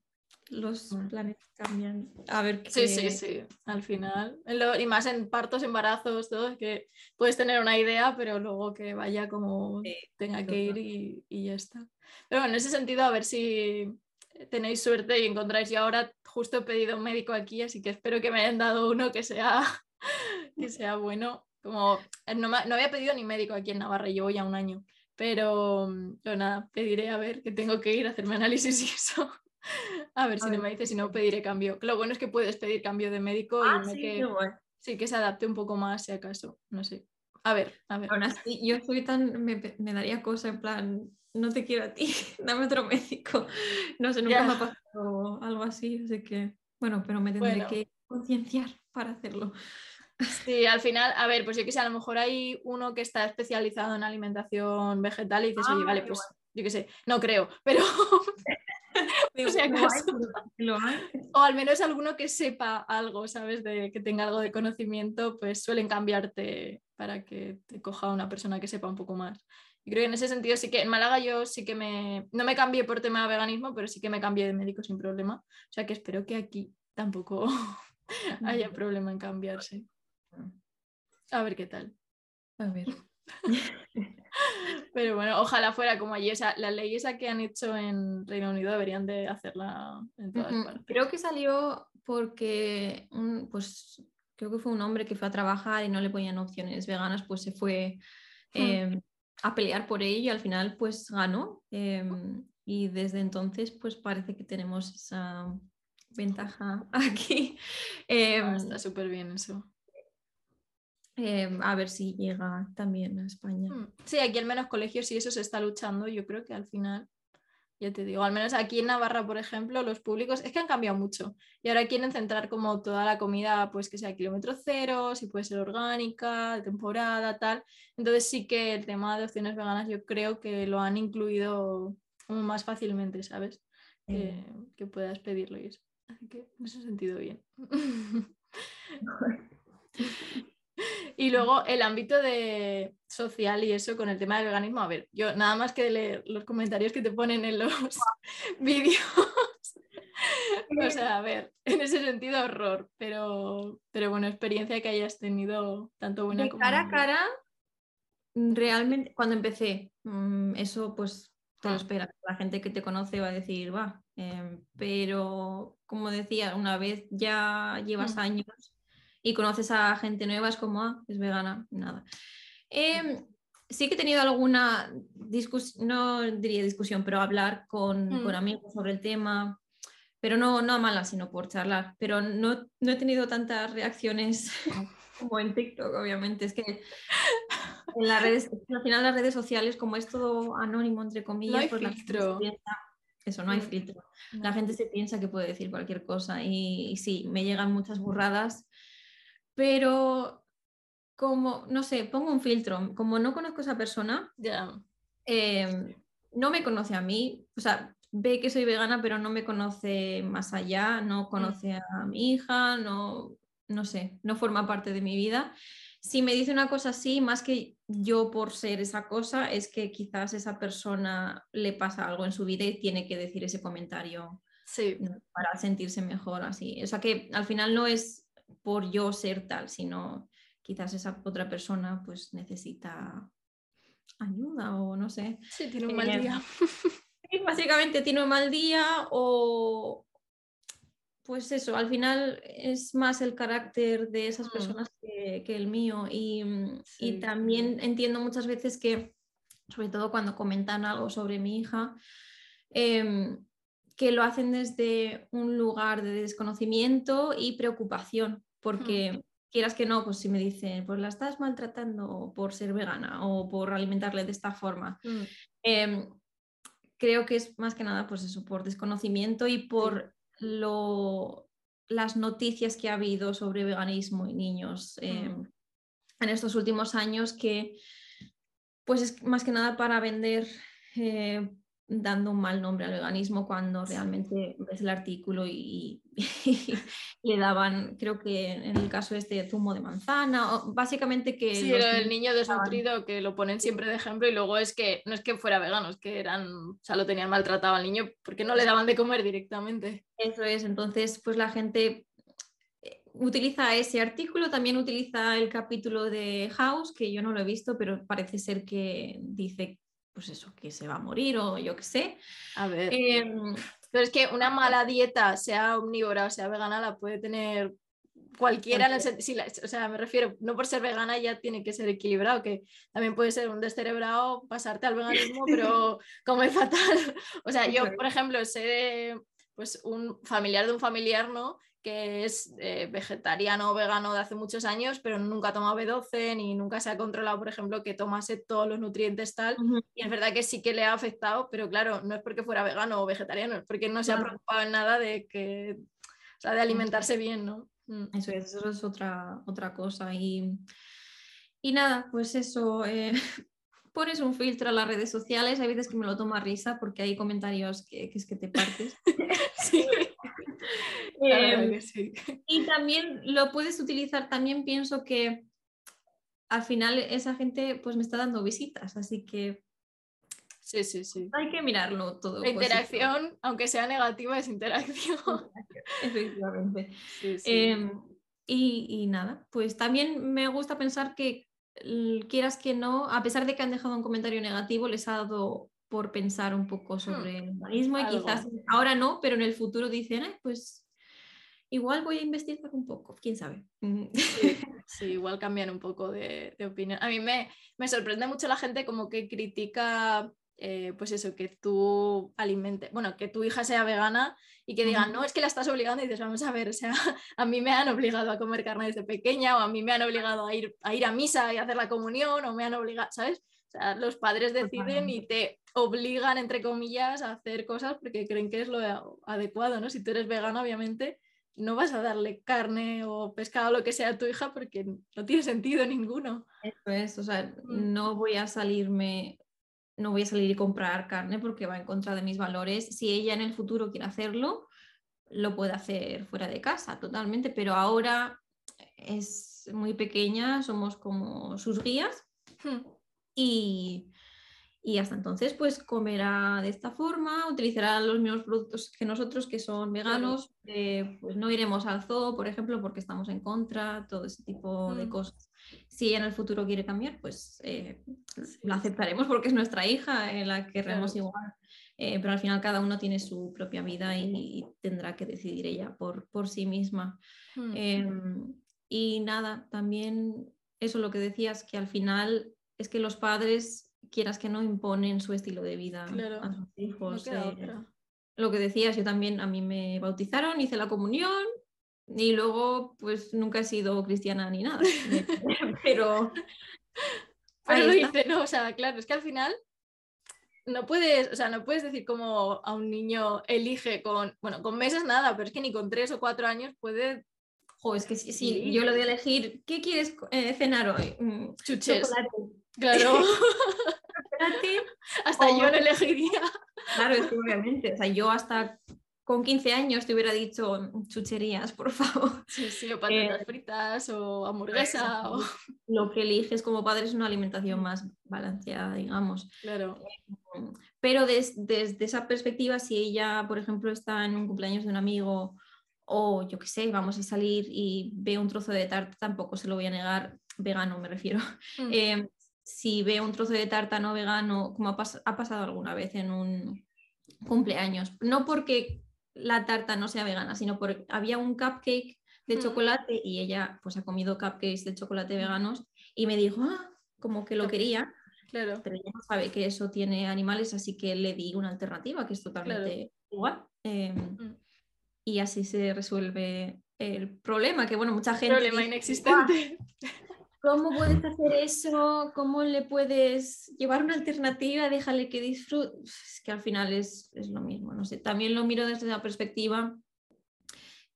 los planes cambian. A ver qué... Sí, sí, sí, al final. y más en partos, embarazos, todo, que puedes tener una idea, pero luego que vaya como tenga que ir y, y, ya está. Pero bueno, en ese sentido, a ver si tenéis suerte y encontráis. Y ahora justo he pedido un médico aquí, así que espero que me hayan dado uno que sea, que sea bueno. Como eh, no, no había pedido ni médico aquí en Navarra, llevo ya un año. Pero, pero nada, pediré a ver que tengo que ir a hacerme análisis y eso. A ver si no me dice, si no pediré cambio. Lo bueno es que puedes pedir cambio de médico y ah, sí, que, sí, que se adapte un poco más si acaso. No sé. A ver, a ver. Aún así, yo soy tan, me, me, daría cosa en plan, no te quiero a ti, dame otro médico. No sé, nunca me ha pasado algo así, así que, bueno, pero me tendré que concienciar para hacerlo. Sí, al final, a ver, pues yo que sé, a lo mejor hay uno que está especializado en alimentación vegetal y dices, oye, vale, ah, pues yo qué sé, no creo, pero o al menos alguno que sepa algo, ¿sabes? De que tenga algo de conocimiento, pues suelen cambiarte para que te coja una persona que sepa un poco más. Y creo que en ese sentido sí que en Málaga yo sí que me, no me cambié por tema de veganismo, pero sí que me cambié de médico sin problema. O sea que espero que aquí tampoco haya problema en cambiarse. A ver qué tal. A ver. Pero bueno, ojalá fuera como allí. O sea, la ley esa que han hecho en Reino Unido deberían de hacerla en todas partes. Creo que salió porque, pues, creo que fue un hombre que fue a trabajar y no le ponían opciones veganas, pues se fue hmm. em, a pelear por ello y al final pues ganó. Em, y desde entonces pues parece que tenemos esa ventaja aquí. Ah, está em, súper bien eso. Em, a ver si llega también a España. Mm, sí, aquí al menos colegios y eso se está luchando. Yo creo que al final, ya te digo, al menos aquí en Navarra, por ejemplo, los públicos es que han cambiado mucho y ahora quieren centrar como toda la comida, pues que sea kilómetro cero, si puede ser orgánica, de temporada, tal. Entonces sí que el tema de opciones veganas yo creo que lo han incluido más fácilmente, ¿sabes? que puedas pedirlo y eso. Así que en ese sentido bien. Y luego el ámbito de social y eso con el tema del veganismo. A ver, yo nada más que leer los comentarios que te ponen en los vídeos. o sea, a ver, en ese sentido horror, pero, pero bueno, experiencia que hayas tenido tanto buena como cara a cara, realmente cuando empecé, mm, eso pues te lo ah. espera. La gente que te conoce va a decir, va, em, pero como decía, una vez ya llevas mm. años y conoces a gente nueva, es como, ah, es vegana, nada. Em, sí que he tenido alguna discusión, no diría discusión, pero hablar con, con, mm. amigos sobre el tema, pero no, no a malas, sino por charlar. Pero no, no he tenido tantas reacciones como en TikTok, obviamente. Es que en las redes, al final las redes sociales, como es todo anónimo, entre comillas, pues filtro. eso, no hay mm. filtro. La gente se piensa que puede decir cualquier cosa y, y sí, me llegan muchas burradas pero como, no sé, pongo un filtro, como no conozco a esa persona, em, no me conoce a mí, o sea, ve que soy vegana, pero no me conoce más allá, no mm. conoce a mi hija, no, no sé, no forma parte de mi vida. Si me dice una cosa así, más que yo por ser esa cosa, es que quizás esa persona le pasa algo en su vida y tiene que decir ese comentario para sentirse mejor así. O sea que al final no es por yo ser tal, sino quizás esa otra persona pues necesita ayuda o no sé. Sí, tiene un mal eh, día. básicamente tiene un mal día o pues eso, al final es más el carácter de esas mm. personas que, el mío y, y, también entiendo muchas veces que, sobre todo cuando comentan algo sobre mi hija, eh, que lo hacen desde un lugar de desconocimiento y preocupación, porque mm. quieras que no, pues si me dicen, pues la estás maltratando por ser vegana o por alimentarle de esta forma. Mm. Em, creo que es más que nada pues eso, por desconocimiento y por lo, las noticias que ha habido sobre veganismo y niños mm. em, en estos últimos años que pues es más que nada para vender eh, dando un mal nombre al veganismo cuando realmente ves el artículo y, le daban, creo que en el caso este zumo de manzana, o básicamente que... Sí, era el niño desnutrido que lo ponen siempre de ejemplo y luego es que no es que fuera vegano, es que eran, o sea, lo tenían maltratado al niño porque no le daban de comer directamente. Eso es, entonces pues la gente eh, utiliza ese artículo, también utiliza el capítulo de House, que yo no lo he visto, pero parece ser que dice pues eso, que se va a morir o yo qué sé. A ver. Em, pero es que una mala dieta, sea omnívora o sea vegana, la puede tener cualquiera. o sea, me refiero, no por ser vegana ya tiene que ser equilibrado, que también puede ser un descerebrado pasarte al veganismo, pero como es fatal. O sea, yo, por ejemplo, sé pues un familiar de un familiar, ¿no? Que es eh, vegetariano o vegano de hace muchos años, pero nunca ha tomado B12 ni nunca se ha controlado, por ejemplo, que tomase todos los nutrientes tal. Y es verdad que sí que le ha afectado, pero claro, no es porque fuera vegano o vegetariano, es porque no se ha preocupado en nada de que, o sea, de alimentarse bien, ¿no? Mm. Eso es, eso es otra, otra cosa. Y, y nada, pues eso. Eh, pones un filtro a las redes sociales, hay veces que me lo tomo a risa porque hay comentarios que, que es que te partes. sí. Em, y también lo puedes utilizar, también pienso que al final esa gente pues me está dando visitas, así que Sí, sí, sí. Hay que mirarlo todo. La interacción, aunque sea negativa, es interacción. Efectivamente. Em, y, y, nada, pues también me gusta pensar que quieras que no, a pesar de que han dejado un comentario negativo, les ha dado por pensar un poco hmm, sobre el humanismo y quizás ahora no, pero en el futuro dicen, pues igual voy a investigar un poco, quién sabe. Sí, igual cambian un poco de, opinión. A mí me, me, sorprende mucho la gente como que critica, eh, pues eso, que tú alimente, bueno, que tu hija sea vegana y que digan, no, es que la estás obligando y dices, vamos a ver, o sea, a mí me han obligado a comer carne desde pequeña o a mí me han obligado a ir a, ir a misa y hacer la comunión o me han obligado, ¿sabes? O sea, los padres deciden y te obligan, entre comillas, a hacer cosas porque creen que es lo adecuado, ¿no? Si tú eres vegana, obviamente, no vas a darle carne o pescado o lo que sea a tu hija porque no tiene sentido ninguno. Eso es, o sea, mm. no voy a salirme, no voy a salir y comprar carne porque va en contra de mis valores. Si ella en el futuro quiere hacerlo, lo puede hacer fuera de casa totalmente, pero ahora es muy pequeña, somos como sus guías. Hmm. Y, y hasta entonces, pues comerá de esta forma, utilizará los mismos productos que nosotros, que son veganos, eh, pues no iremos al zoo, por ejemplo, porque estamos en contra, todo ese tipo de mm. cosas. Si ella en el futuro quiere cambiar, pues eh, la aceptaremos porque es nuestra hija, en la querremos igual. Eh, pero al final cada uno tiene su propia vida y, tendrá que decidir ella por, por sí misma. Mm. Em, y nada, también eso lo que decías, que al final es que los padres quieras que no imponen su estilo de vida a sus hijos. Eh, lo que decías, yo también a mí me bautizaron, hice la comunión y luego pues nunca he sido cristiana ni nada. pero pero lo hice, ¿no? O sea, claro, es que al final no puedes, o sea, no puedes decir como a un niño elige con, bueno, con meses nada, pero es que ni con tres o cuatro años puede Jo, es que sí, yo lo de elegir, ¿qué quieres eh, cenar hoy? Mm, Chuches. Claro. hasta yo lo elegiría. Claro, es que obviamente. O sea, yo hasta con 15 años te hubiera dicho chucherías, por favor. Sí, sí, o patatas eh, fritas o hamburguesa. O... Lo que eliges como padre es una alimentación más balanceada, digamos. Claro. Pero desde esa perspectiva, si ella, por ejemplo, está en un cumpleaños de un amigo o yo qué sé, vamos a salir y ve un trozo de tarta, tampoco se lo voy a negar, vegano me refiero. Mm. Em, si ve un trozo de tarta no vegano, como ha, pasado alguna vez en un cumpleaños, no porque la tarta no sea vegana, sino porque había un cupcake de mm. chocolate y ella pues ha comido cupcakes de chocolate mm. veganos y me dijo, ah, como que lo quería. Claro. Pero ella no sabe que eso tiene animales, así que le di una alternativa que es totalmente igual. Em, y así se resuelve el problema, que bueno, mucha gente... Problema inexistente. ¿Cómo puedes hacer eso? ¿Cómo le puedes llevar una alternativa? Déjale que disfrute. Es que al final es, lo mismo, no sé. También lo miro desde la perspectiva.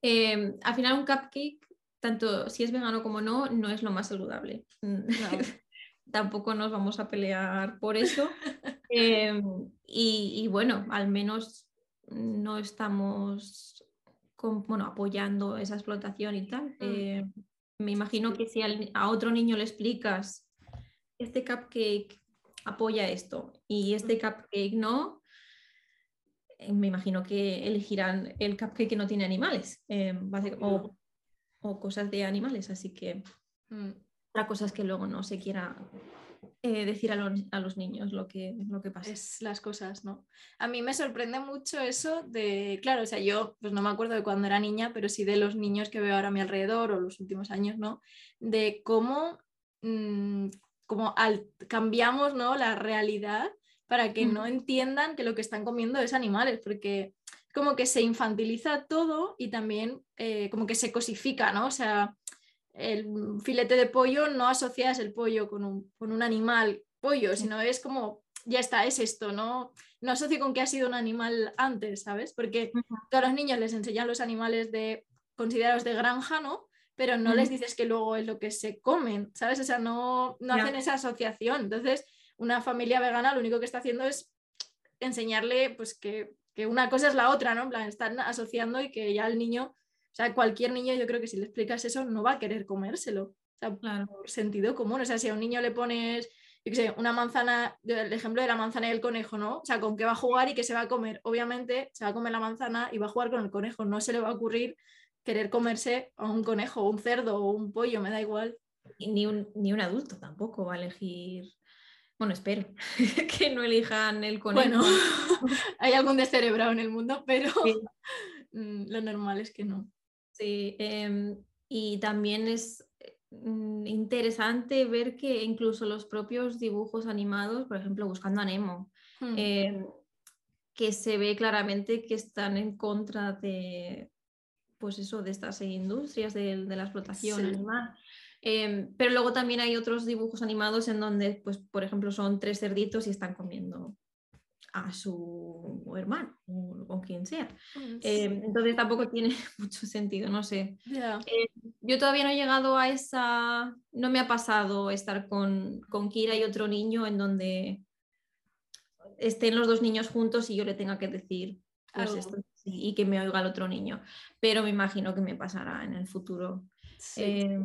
Em, al final un cupcake, tanto si es vegano como no, no es lo más saludable. Tampoco nos vamos a pelear por eso. Em, y, bueno, al menos no estamos bueno, apoyando esa explotación y tal. Mm. Eh, me imagino que si a otro niño le explicas, este cupcake apoya esto y este mm. cupcake no, eh, me imagino que elegirán el cupcake que no tiene animales eh, o, cosas de animales, así que mm. la cosa es que luego no se quiera eh, decir a los, niños lo que, lo que pasa. Es las cosas, ¿no? A mí me sorprende mucho eso de, claro, o sea, yo pues no me acuerdo de cuando era niña, pero sí de los niños que veo ahora a mi alrededor o los últimos años, ¿no? De cómo, mm, al, cambiamos, ¿no? La realidad para que no entiendan que lo que están comiendo es animales, porque como que se infantiliza todo y también eh, como que se cosifica, ¿no? O sea, el filete de pollo no asocias el pollo con un, animal pollo, sino es como, ya está, es esto, ¿no? No asocio con que ha sido un animal antes, ¿sabes? Porque a los niños les enseñan los animales de considerados de granja, ¿no? Pero no les dices que luego es lo que se comen, ¿sabes? O sea, no, no hacen esa asociación. Entonces, una familia vegana lo único que está haciendo es enseñarle pues que, una cosa es la otra, ¿no? En plan, están asociando y que ya el niño, o sea, cualquier niño yo creo que si le explicas eso no va a querer comérselo. O sea, por sentido común. O sea, si a un niño le pones, yo qué sé, una manzana, el ejemplo de la manzana y el conejo, ¿no? O sea, con qué va a jugar y qué se va a comer. Obviamente se va a comer la manzana y va a jugar con el conejo. No se le va a ocurrir querer comerse a un conejo, o un cerdo o un pollo, me da igual. ni un, ni un adulto tampoco va a elegir bueno, espero que no elijan el conejo. Bueno, hay algún descerebrado en el mundo, pero mm, lo normal es que no. Sí, em, y también es mm, interesante ver que incluso los propios dibujos animados, por ejemplo, Buscando a Nemo, hmm. em, que se ve claramente que están en contra de, pues eso, de estas industrias de, la explotación animal. Em, pero luego también hay otros dibujos animados en donde, pues, por ejemplo, son tres cerditos y están comiendo a su hermano o, quien sea. Em, entonces tampoco tiene mucho sentido, no sé. Eh, yo todavía no he llegado a esa, no me ha pasado estar con, con Kira y otro niño en donde estén los dos niños juntos y yo le tenga que decir pues esto y que me oiga el otro niño. Pero me imagino que me pasará en el futuro. Em,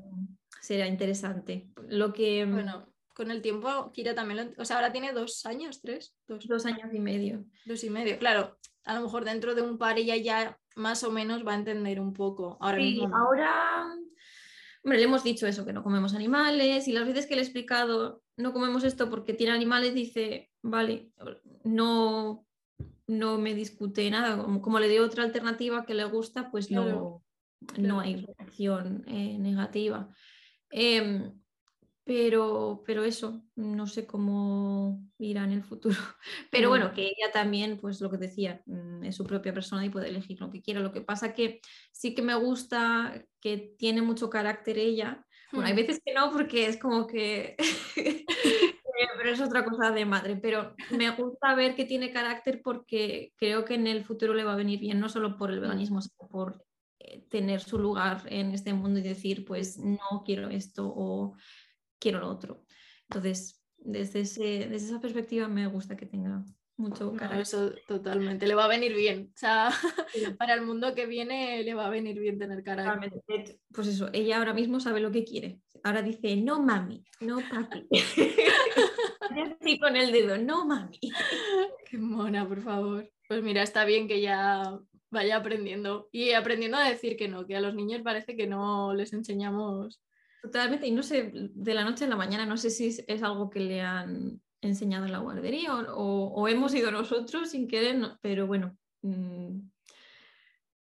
será interesante. Lo que. Mm, bueno, con el tiempo, Kira también O sea, ahora tiene dos años, tres. Dos. años y medio. Dos y medio, claro. A lo mejor dentro de un par ella ya más o menos va a entender un poco. Ahora sí, ahora. Hombre, le hemos dicho eso, que no comemos animales, y las veces que le he explicado, no comemos esto porque tiene animales, dice, vale, no, no me discute nada. Como, le dio otra alternativa que le gusta, pues no, no hay reacción eh, negativa. Em, pero, pero eso, no sé cómo irá en el futuro. Pero bueno, que ella también, pues lo que decía, mm, es su propia persona y puede elegir lo que quiera. Lo que pasa que sí que me gusta que tiene mucho carácter ella. Bueno, hay hmm. veces que no, porque es como que... pero es otra cosa de madre. Pero me gusta ver que tiene carácter porque creo que en el futuro le va a venir bien, no solo por el veganismo, sino por eh, tener su lugar en este mundo y decir, pues no quiero esto o quiero lo otro. Entonces, desde, desde esa perspectiva me gusta que tenga mucho carácter. eso totalmente, le va a venir bien. O sea, para el mundo que viene le va a venir bien tener carácter. Pues eso, ella ahora mismo sabe lo que quiere. Ahora dice, no mami, no papi. Así con el dedo, no mami. Qué mona, por favor. Pues mira, está bien que ya vaya aprendiendo y aprendiendo a decir que no, que a los niños parece que no les enseñamos. Totalmente, y no sé, de la noche a la mañana, no sé si es, algo que le han enseñado en la guardería o, hemos ido nosotros sin querer, pero bueno, mm,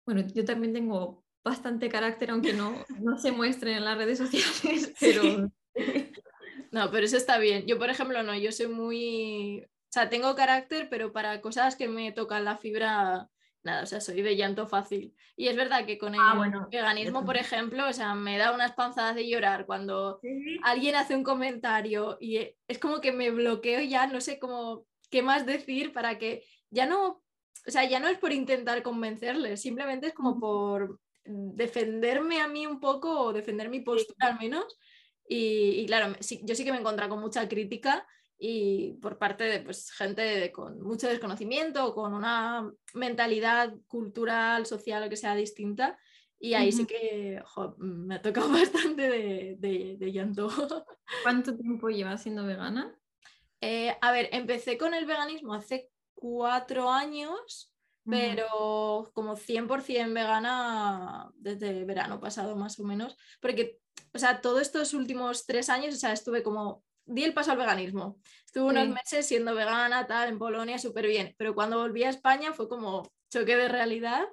bueno, yo también tengo bastante carácter, aunque no, no se muestre en las redes sociales, pero... No, pero eso está bien. Yo, por ejemplo, no, yo soy muy... O sea, tengo carácter, pero para cosas que me tocan la fibra nada, o sea, soy de llanto fácil. Y es verdad que con el ah, veganismo, por ejemplo, o sea, me da unas panzadas de llorar cuando alguien hace un comentario y es como que me bloqueo ya, no sé cómo qué más decir para que ya no, o sea, ya no es por intentar convencerles, simplemente es como por defenderme a mí un poco o defender mi postura al menos. Y, claro, yo sí que me encuentro con mucha crítica y por parte de pues, gente con mucho desconocimiento, con una mentalidad cultural, social o que sea distinta. Y ahí sí que me ha tocado bastante de, de, llanto. ¿Cuánto tiempo llevas siendo vegana? Eh, a ver, empecé con el veganismo hace cuatro años, pero como 100% vegana desde verano pasado más o menos, porque, o sea, todos estos últimos tres años, o sea, estuve como di el paso al veganismo. Estuve unos meses siendo vegana, tal, en Polonia, súper bien. Pero cuando volví a España fue como choque de realidad.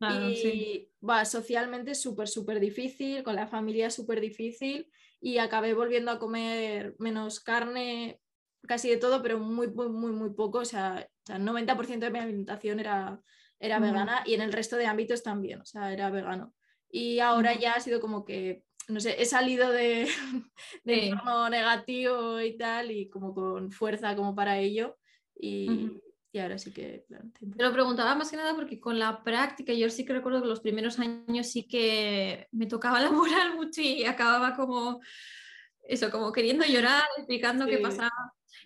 y va socialmente súper, súper difícil, con la familia súper difícil. Y acabé volviendo a comer menos carne, casi de todo, pero muy, muy, muy, muy poco. O sea, el 90% de mi alimentación era, era vegana y en el resto de ámbitos también, o sea, era vegano. Y ahora ya ha sido como que no sé, he salido de, de negativo y tal, y como con fuerza como para ello. Y, ahora sí que... Te lo preguntaba más que nada porque con la práctica, yo sí que recuerdo que los primeros años sí que me tocaba la moral mucho y acababa como eso, como queriendo llorar, explicando qué pasaba.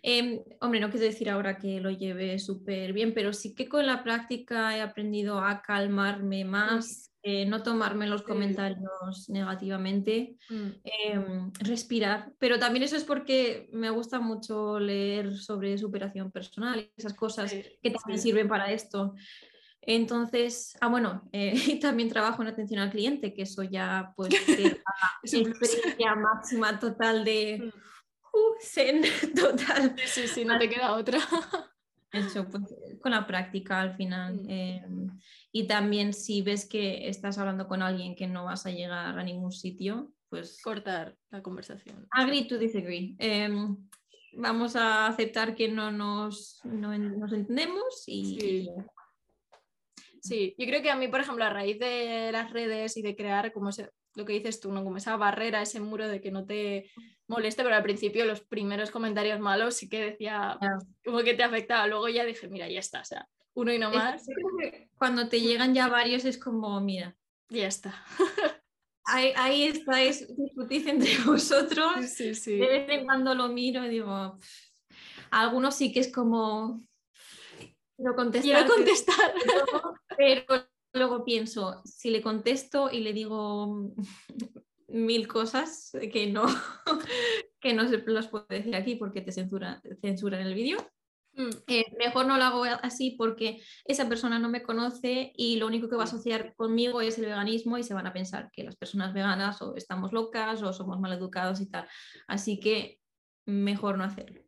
Em, hombre, no quiero decir ahora que lo lleve súper bien, pero sí que con la práctica he aprendido a calmarme más, eh, no tomarme los comentarios negativamente, mm. em, respirar. Pero también eso es porque me gusta mucho leer sobre superación personal esas cosas que también sirven para esto. Entonces, ah, bueno, eh, también trabajo en atención al cliente, que eso ya pues es experiencia máxima total de mm. uh, zen total. Sí, sí, no te queda otra. Eso, pues con la práctica al final. Mm. Em, y también si ves que estás hablando con alguien que no vas a llegar a ningún sitio, pues... Cortar la conversación. Agree to disagree. Em, vamos a aceptar que no nos, nos entendemos y, sí. yo creo que a mí, por ejemplo, a raíz de las redes y de crear como lo que dices tú, ¿no? como esa barrera, ese muro de que no te moleste, pero al principio los primeros comentarios malos sí que decía como que te afectaba. Luego ya dije, mira, ya está, o sea, uno y no más. cuando te llegan ya varios es como, mira. Ya está. Ahí, ahí estáis, discutís entre vosotros. Sí, sí, De vez en cuando lo miro y digo, algunos sí que es como, quiero contestar. contestar. Pero, luego pienso, si le contesto y le digo mil cosas que no, que no se los puedo decir aquí porque te censura, censuran el vídeo, Mm. Eh, mejor no lo hago así porque esa persona no me conoce y lo único que va a asociar conmigo es el veganismo y se van a pensar que las personas veganas o estamos locas o somos maleducados y tal. Así que mejor no hacerlo.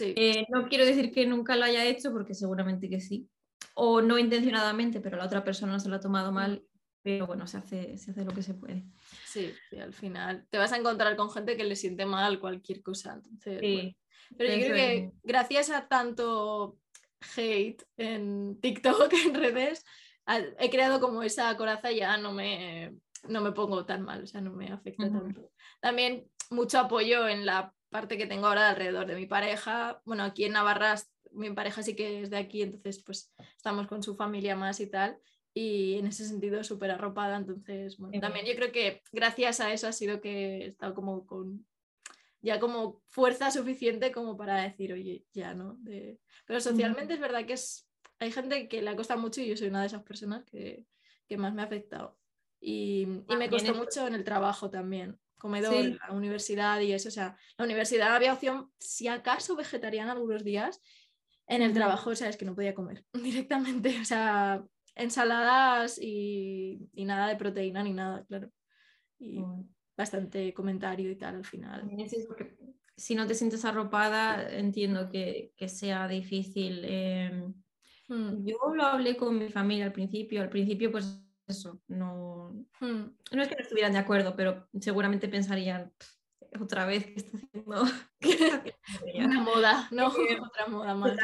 Eh, no quiero decir que nunca lo haya hecho porque seguramente que sí. O no intencionadamente, pero la otra persona se lo ha tomado mm. mal. Pero bueno, se hace, se hace lo que se puede. Sí, al final te vas a encontrar con gente que le siente mal cualquier cosa. Entonces, pero yo creo que gracias a tanto hate en TikTok, en redes, he creado como esa coraza y ya no me, no me pongo tan mal, o sea, no me afecta tanto. También mucho apoyo en la parte que tengo ahora alrededor de mi pareja. Bueno, aquí en Navarra mi pareja sí que es de aquí, entonces pues estamos con su familia más y tal. Y en ese sentido súper arropada, entonces, bueno, también yo creo que gracias a eso ha sido que he estado como con ya como fuerza suficiente como para decir, oye, ya, ¿no? Pero socialmente es verdad que es, hay gente que le ha costado mucho y yo soy una de esas personas que, más me ha afectado. Y, me costó mucho en el trabajo también, comedor, la universidad y eso. O sea, la universidad había opción, si acaso, vegetariana algunos días. En el trabajo, o sea, es que no podía comer directamente. O sea, ensaladas y, nada de proteína ni nada, claro. Y, bastante comentario y tal al final. si no te sientes arropada, entiendo que, sea difícil. Em, hmm. Yo lo hablé con mi familia al principio, al principio pues eso, no, hmm. no es que no estuvieran de acuerdo, pero seguramente pensarían otra vez que está haciendo una moda, no otra moda más.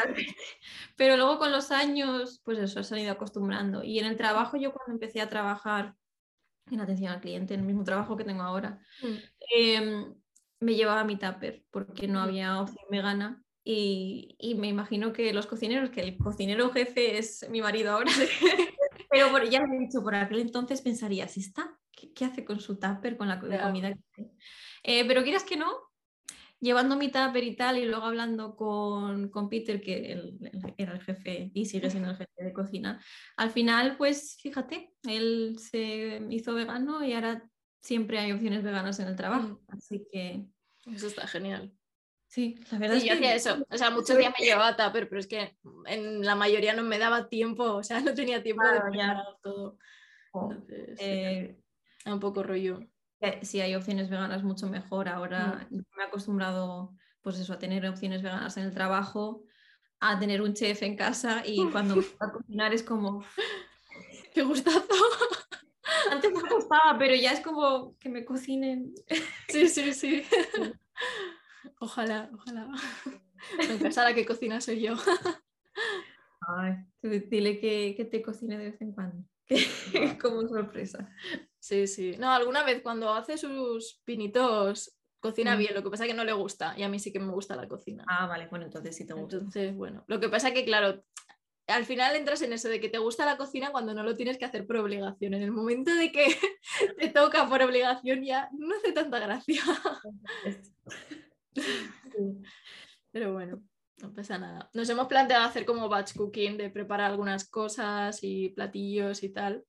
Pero luego con los años, pues eso, se han ido acostumbrando. Y en el trabajo, yo cuando empecé a trabajar en atención al cliente, en el mismo trabajo que tengo ahora, mm. em, me llevaba mi tupper porque no mm. había opción vegana y, y, me imagino que los cocineros, que el cocinero jefe es mi marido ahora, pero por, ya lo he dicho, por aquel entonces pensaría, si está, ¿qué, hace con su tupper, con la comida que eh, pero quieras que no, llevando mi tupper y tal, y luego hablando con, con Peter, que él, él era el jefe y sigue siendo el jefe de cocina, al final, pues fíjate, él se hizo vegano y ahora siempre hay opciones veganas en el trabajo. Mm. Así que Eso está genial. sí, la verdad Sí, es yo que hacía eso. O sea, muchos días me llevaba tupper, pero es que en la mayoría no me daba tiempo. O sea, no tenía tiempo de Claro, ya. preparar todo. jo, Entonces, sí, eh, era un poco rollo. Si hay opciones veganas, mucho mejor. Ahora yo me he acostumbrado, pues eso, a tener opciones veganas en el trabajo, a tener un chef en casa y cuando me toca cocinar es como, ¡Qué gustazo! antes me gustaba, pero ya es como que me cocinen. Sí, sí, sí. Ojalá, ojalá. En casa la que cocina soy yo. Ay, dile que, que te cocine de vez en cuando, como sorpresa. Sí, sí. No, alguna vez cuando hace sus pinitos cocina Mm. bien, lo que pasa es que no le gusta y a mí sí que me gusta la cocina. Ah, vale, bueno, entonces sí te gusta. Entonces, bueno, lo que pasa es que, claro, al final entras en eso de que te gusta la cocina cuando no lo tienes que hacer por obligación. En el momento de que te toca por obligación ya no hace tanta gracia. Pero bueno, no pasa nada. Nos hemos planteado hacer como batch cooking, de preparar algunas cosas y platillos y tal.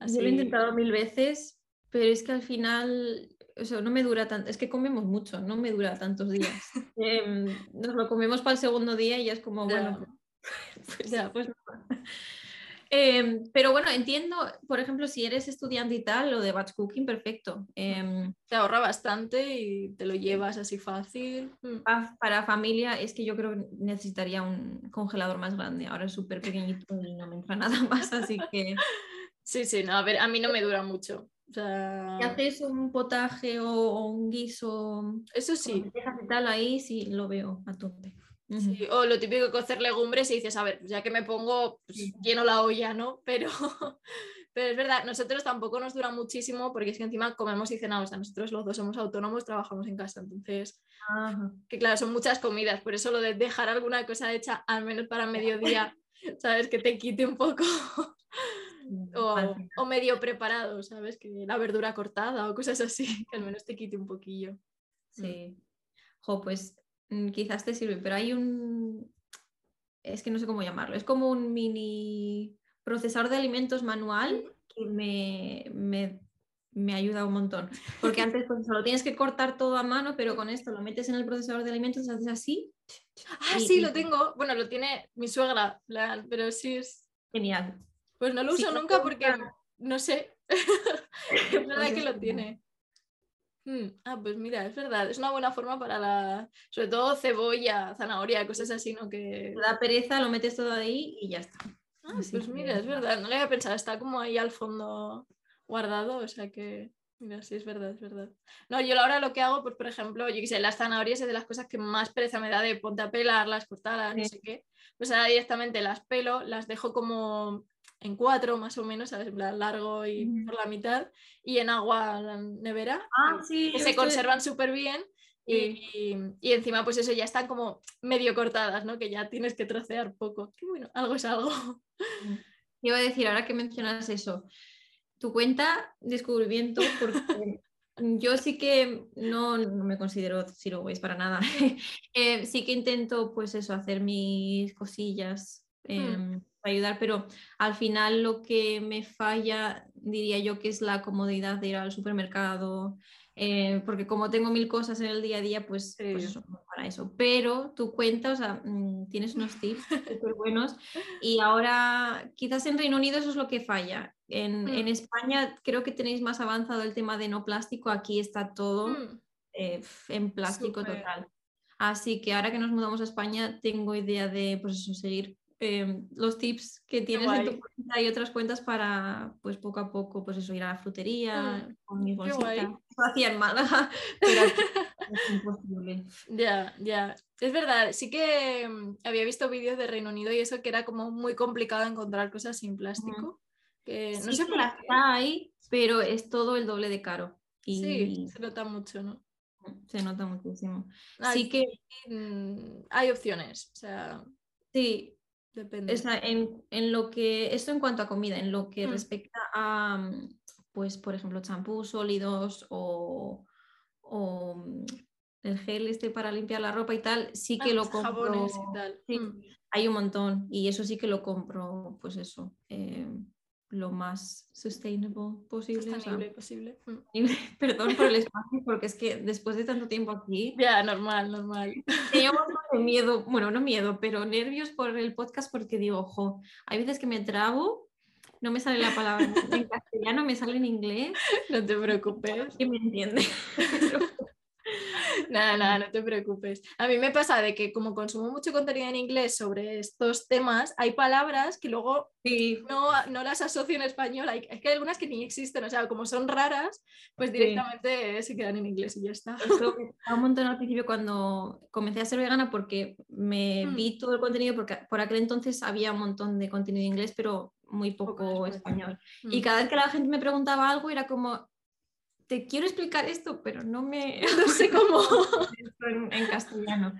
Yo lo he Así- intentado mil veces, pero es que al final, o sea, no me dura tanto, es que comemos mucho, no me dura tantos días. Em, nos lo comemos para el segundo día y ya es como, bueno, pues, Ya. pues nada. Em, pero bueno, entiendo, por ejemplo, si eres estudiante y tal, lo de batch cooking, perfecto. Em, Te ahorra bastante y te lo llevas así fácil. Mm. pa- para familia es que yo creo que necesitaría un congelador más grande. Ahora es súper pequeñito y no me entra nada más, así que Sí, sí, no, a ver, a mí no me dura mucho. O sea, si haces un potaje o, o un guiso eso sí. lentejas y tal, ahí sí lo veo a tope. Sí, O lo típico de cocer legumbres y dices, a ver, ya que me pongo, pues, lleno la olla, ¿no? Pero, pero es verdad, nosotros tampoco nos dura muchísimo porque es que encima comemos y cenamos. O sea, nosotros los dos somos autónomos, trabajamos en casa. Entonces, Ajá. que claro, son muchas comidas. Por eso lo de dejar alguna cosa hecha, al menos para mediodía, ¿sabes? Que te quite un poco. O, o medio preparado, ¿sabes? Que la verdura cortada o cosas así, que al menos te quite un poquillo. Sí. Jo, pues mm, quizás te sirve, pero hay un. Es que no sé cómo llamarlo. Es como un mini procesador de alimentos manual que me, me, me ayuda un montón. Porque antes pues, solo tienes que cortar todo a mano, pero con esto lo metes en el procesador de alimentos, haces así. Ah, Y- sí, y- lo tengo. Bueno, lo tiene mi suegra, la- pero sí es. Genial. Pues no lo uso nunca porque no sé. es verdad Pues que lo tiene. Mm, Ah, pues mira, es verdad. Es una buena forma para la. Sobre todo cebolla, zanahoria, cosas así, ¿no? Que. Da pereza, lo metes todo ahí y ya está. Ah, Así pues mira, es verdad. No le había pensado. Está como ahí al fondo guardado. O sea que. Mira, sí, es verdad, es verdad. No, yo ahora lo que hago, pues por ejemplo, yo qué sé, las zanahorias es de las cosas que más pereza me da de ponte a pelarlas, cortarlas, no Sí. sé qué. Pues ahora directamente las pelo, las dejo como en cuatro más o menos, ¿sabes? En plan largo y por la mitad, y en agua nevera, Ah, sí. que se estoy- conservan súper bien. Y, y encima, pues eso ya están como medio cortadas, ¿no? Que ya tienes que trocear poco. Que bueno, algo es algo. Iba a decir, ahora que mencionas eso, tu cuenta descubrimiento, porque yo sí que no, no me considero zero waste para nada. Eh, sí que intento, pues eso, hacer mis cosillas, em, ayudar, pero al final lo que me falla, diría yo, que es la comodidad de ir al supermercado, eh, porque como tengo mil cosas en el día a día, pues, pues Sí. eso, no para eso. Pero tu cuenta, o sea, mm, tienes unos tips súper buenos y ahora quizás en Reino Unido eso es lo que falla. En, Mm. en España creo que tenéis más avanzado el tema de no plástico, aquí está todo Mm, eh, en plástico Súper. total. Así que ahora que nos mudamos a España, tengo idea de pues eso, seguir eh, los tips que tienes en tu cuenta y otras cuentas para pues poco a poco pues eso ir a la frutería Mm, con mis qué bolsitas. Lo hacía en Málaga, pero es imposible. Ya, ya. Es verdad, sí que mm, había visto vídeos de Reino Unido y eso que era como muy complicado encontrar cosas sin plástico. Que no Sí sé por las qué. hay, pero es todo el doble de caro. Y Sí, se nota mucho, ¿no? se nota muchísimo. Así Sí que mm, hay opciones, o sea, sí, depende. O sea, en, en lo que, esto en cuanto a comida, en lo que Mm. respecta a, mm, pues, por ejemplo, champús sólidos o, o, mm, el gel este para limpiar la ropa y tal, sí Ah, que lo los compro. jabones y tal. sí. Mm. Hay un montón y eso sí que lo compro, pues eso, eh, lo más sustainable posible. o sea, Sostenible posible. Mm. Perdón por el espacio, porque es que después de tanto tiempo aquí, Ya, normal, normal. tenía un miedo, bueno, no miedo, pero nervios por el podcast porque digo, ojo, hay veces que me trabo, no me sale la palabra en castellano, me sale en inglés, No te preocupes. y me entiende. Nada, nada, no te preocupes. A mí me pasa de que como consumo mucho contenido en inglés sobre estos temas, hay palabras que luego Sí, no, no las asocio en español. Hay, es que hay algunas que ni existen, o sea, como son raras, pues Sí. directamente se quedan en inglés y ya está. Me costaba un montón al principio cuando comencé a ser vegana porque me Mm. vi todo el contenido, porque por aquel entonces había un montón de contenido en inglés, pero muy Poco poco español. Mm. Y cada vez que la gente me preguntaba algo era como, te quiero explicar esto, pero no me... No sé cómo. en, en castellano.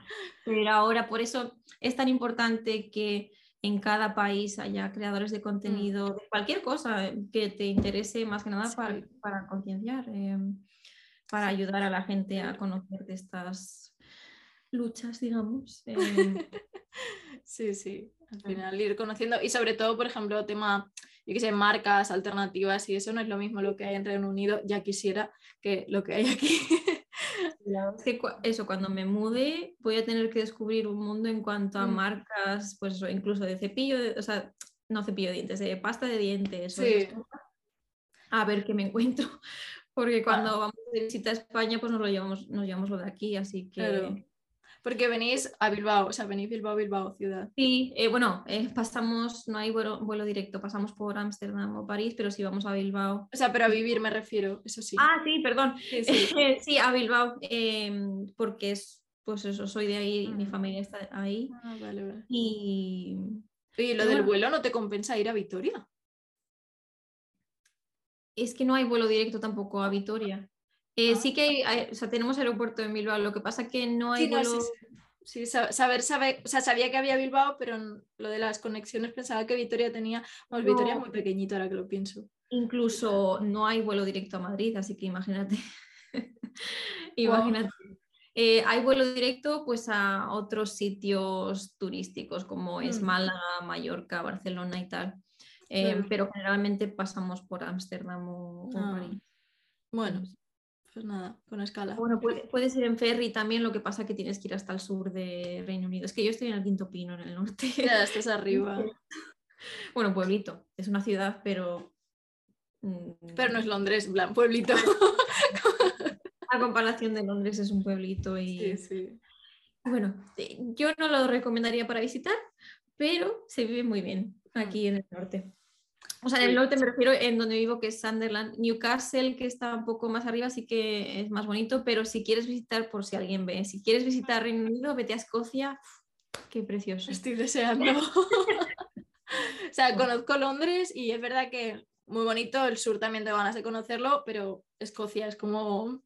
Pero ahora por eso es tan importante que en cada país haya creadores de contenido de cualquier cosa que te interese más que nada Sí. para, para concienciar, eh, para ayudar a la gente a conocer de estas luchas, digamos. eh, Sí, sí, al final ir conociendo y sobre todo, por ejemplo, tema, yo que sé, marcas alternativas y eso no es lo mismo lo que hay en Reino Unido, ya quisiera que lo que hay aquí. Cua- eso, cuando me mude, voy a tener que descubrir un mundo en cuanto a Mm. marcas, pues incluso de cepillo, de- o sea, no cepillo de dientes, de pasta de dientes. o Sí. cosas, A ver qué me encuentro. Porque Ah. cuando vamos de visita a España, pues nos lo llevamos, nos llevamos lo de aquí, así que. Claro. Porque venís a Bilbao, o sea, venís Bilbao, Bilbao, ciudad. Sí, eh, bueno, eh, pasamos, no hay vuelo, vuelo directo, pasamos por Ámsterdam o París, pero sí vamos a Bilbao. O sea, pero a vivir me refiero, eso sí. Ah, sí, perdón. sí, sí. Sí, a Bilbao, em, porque es, pues eso, soy de ahí, mi Mm. familia está ahí. Ah, vale, vale. Y Oye, lo del bueno. vuelo no te compensa ir a Vitoria. es que no hay vuelo directo tampoco a Vitoria. Eh, Ah. Sí que hay, hay- o sea, tenemos aeropuerto en Bilbao, lo que pasa que no hay Sí, no, sí, saber, saber, o sea, sabía que había Bilbao, pero lo de las conexiones pensaba que Vitoria tenía. Vamos, Vitoria es muy pequeñito ahora que lo pienso. Incluso no hay vuelo directo a Madrid, así que imagínate. imagínate. Eh, hay vuelo directo pues a otros sitios turísticos como es Mm. Málaga, Mallorca, Barcelona y tal. Eh, Claro. Pero generalmente pasamos por Ámsterdam o, o Ah, París. Bueno, pues nada, con escala. Bueno, puede, puede ser en ferry también, lo que pasa que tienes que ir hasta el sur de Reino Unido. Es que yo estoy en el Quinto Pino, en el norte. Ya estás arriba. Bueno, pueblito, es una ciudad, pero... mm, Pero no es Londres, plan, pueblito. A comparación de Londres es un pueblito y... Sí, sí. Bueno, eh, yo no lo recomendaría para visitar, pero se vive muy bien aquí en el norte. O sea, en el norte me refiero en donde vivo, que es Sunderland. Newcastle, que está un poco más arriba, sí que es más bonito, pero si quieres visitar, por si alguien ve, si quieres visitar Reino Unido, vete a Escocia. Qué precioso. Estoy deseando. o sea, conozco Londres y es verdad que muy bonito. El sur también te ganas de conocerlo, pero Escocia es como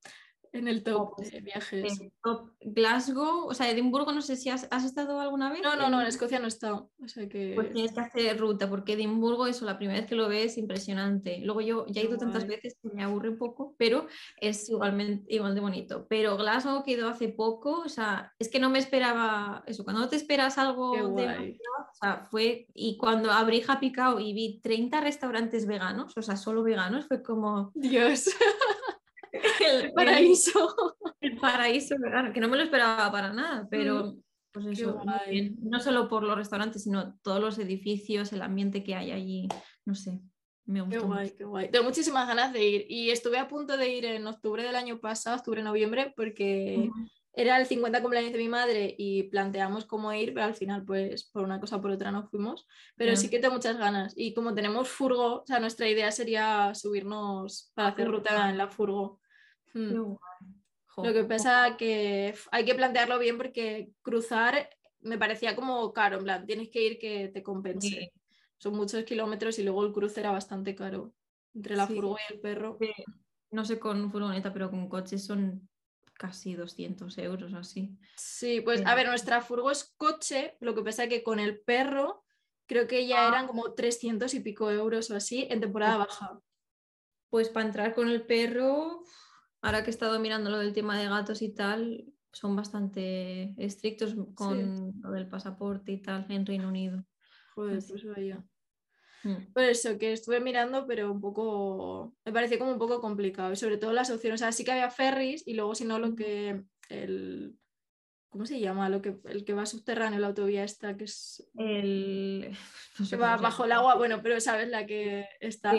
en el top de viajes. Eh, top Glasgow, o sea, Edimburgo, no sé si has, has estado alguna vez. No, no, no, en Escocia no he estado. O sea que. Pues tienes que hacer ruta, porque Edimburgo, eso, la primera vez que lo ves, impresionante. Luego yo ya he ido tantas veces que me aburre un poco, pero es igualmente igual de bonito. Pero Glasgow que he ido hace poco, o sea, es que no me esperaba eso. Cuando no te esperas algo de guay. o sea, fue. Y cuando abrí Happy Cow y vi 30 restaurantes veganos, o sea, solo veganos, fue como Dios, el, paraíso. el paraíso que no me lo esperaba para nada, pero. Pues Qué eso, bien. no solo por los restaurantes, sino todos los edificios, el ambiente que hay allí, no sé, me Qué gustó. guay, qué guay. Tengo muchísimas ganas de ir. Y estuve a punto de ir en octubre del año pasado, octubre-noviembre, porque era el 50 cumpleaños de mi madre y planteamos cómo ir, pero al final, pues por una cosa o por otra no fuimos. Pero sí que tengo muchas ganas. Y como tenemos furgo, o sea, nuestra idea sería subirnos para hacer ruta en la furgo. Mm. Lo que pasa que hay que plantearlo bien porque cruzar me parecía como caro, en plan, tienes que ir que te compense. Sí, Son muchos kilómetros y luego el cruce era bastante caro. Entre la Sí. furgo y el perro. no sé con furgoneta, pero con coche son casi 200 euros o así. Sí, pues a ver, nuestra furgo es coche, lo que pasa que con el perro creo que ya Ah. eran como 300 y pico euros o así en temporada baja. Pues para entrar con el perro, ahora que he estado mirando lo del tema de gatos y tal, son bastante estrictos con lo del pasaporte y tal en Reino Unido. Joder, pues vaya. Mm. Por eso, que estuve mirando, pero un poco, me pareció como un poco complicado. Y sobre todo las opciones, o sea, sí que había ferries y luego si no lo que, el, ¿cómo se llama? Lo que, el que va subterráneo, la autovía esta, que es... El... que va bajo el agua, bueno, pero sabes la que está.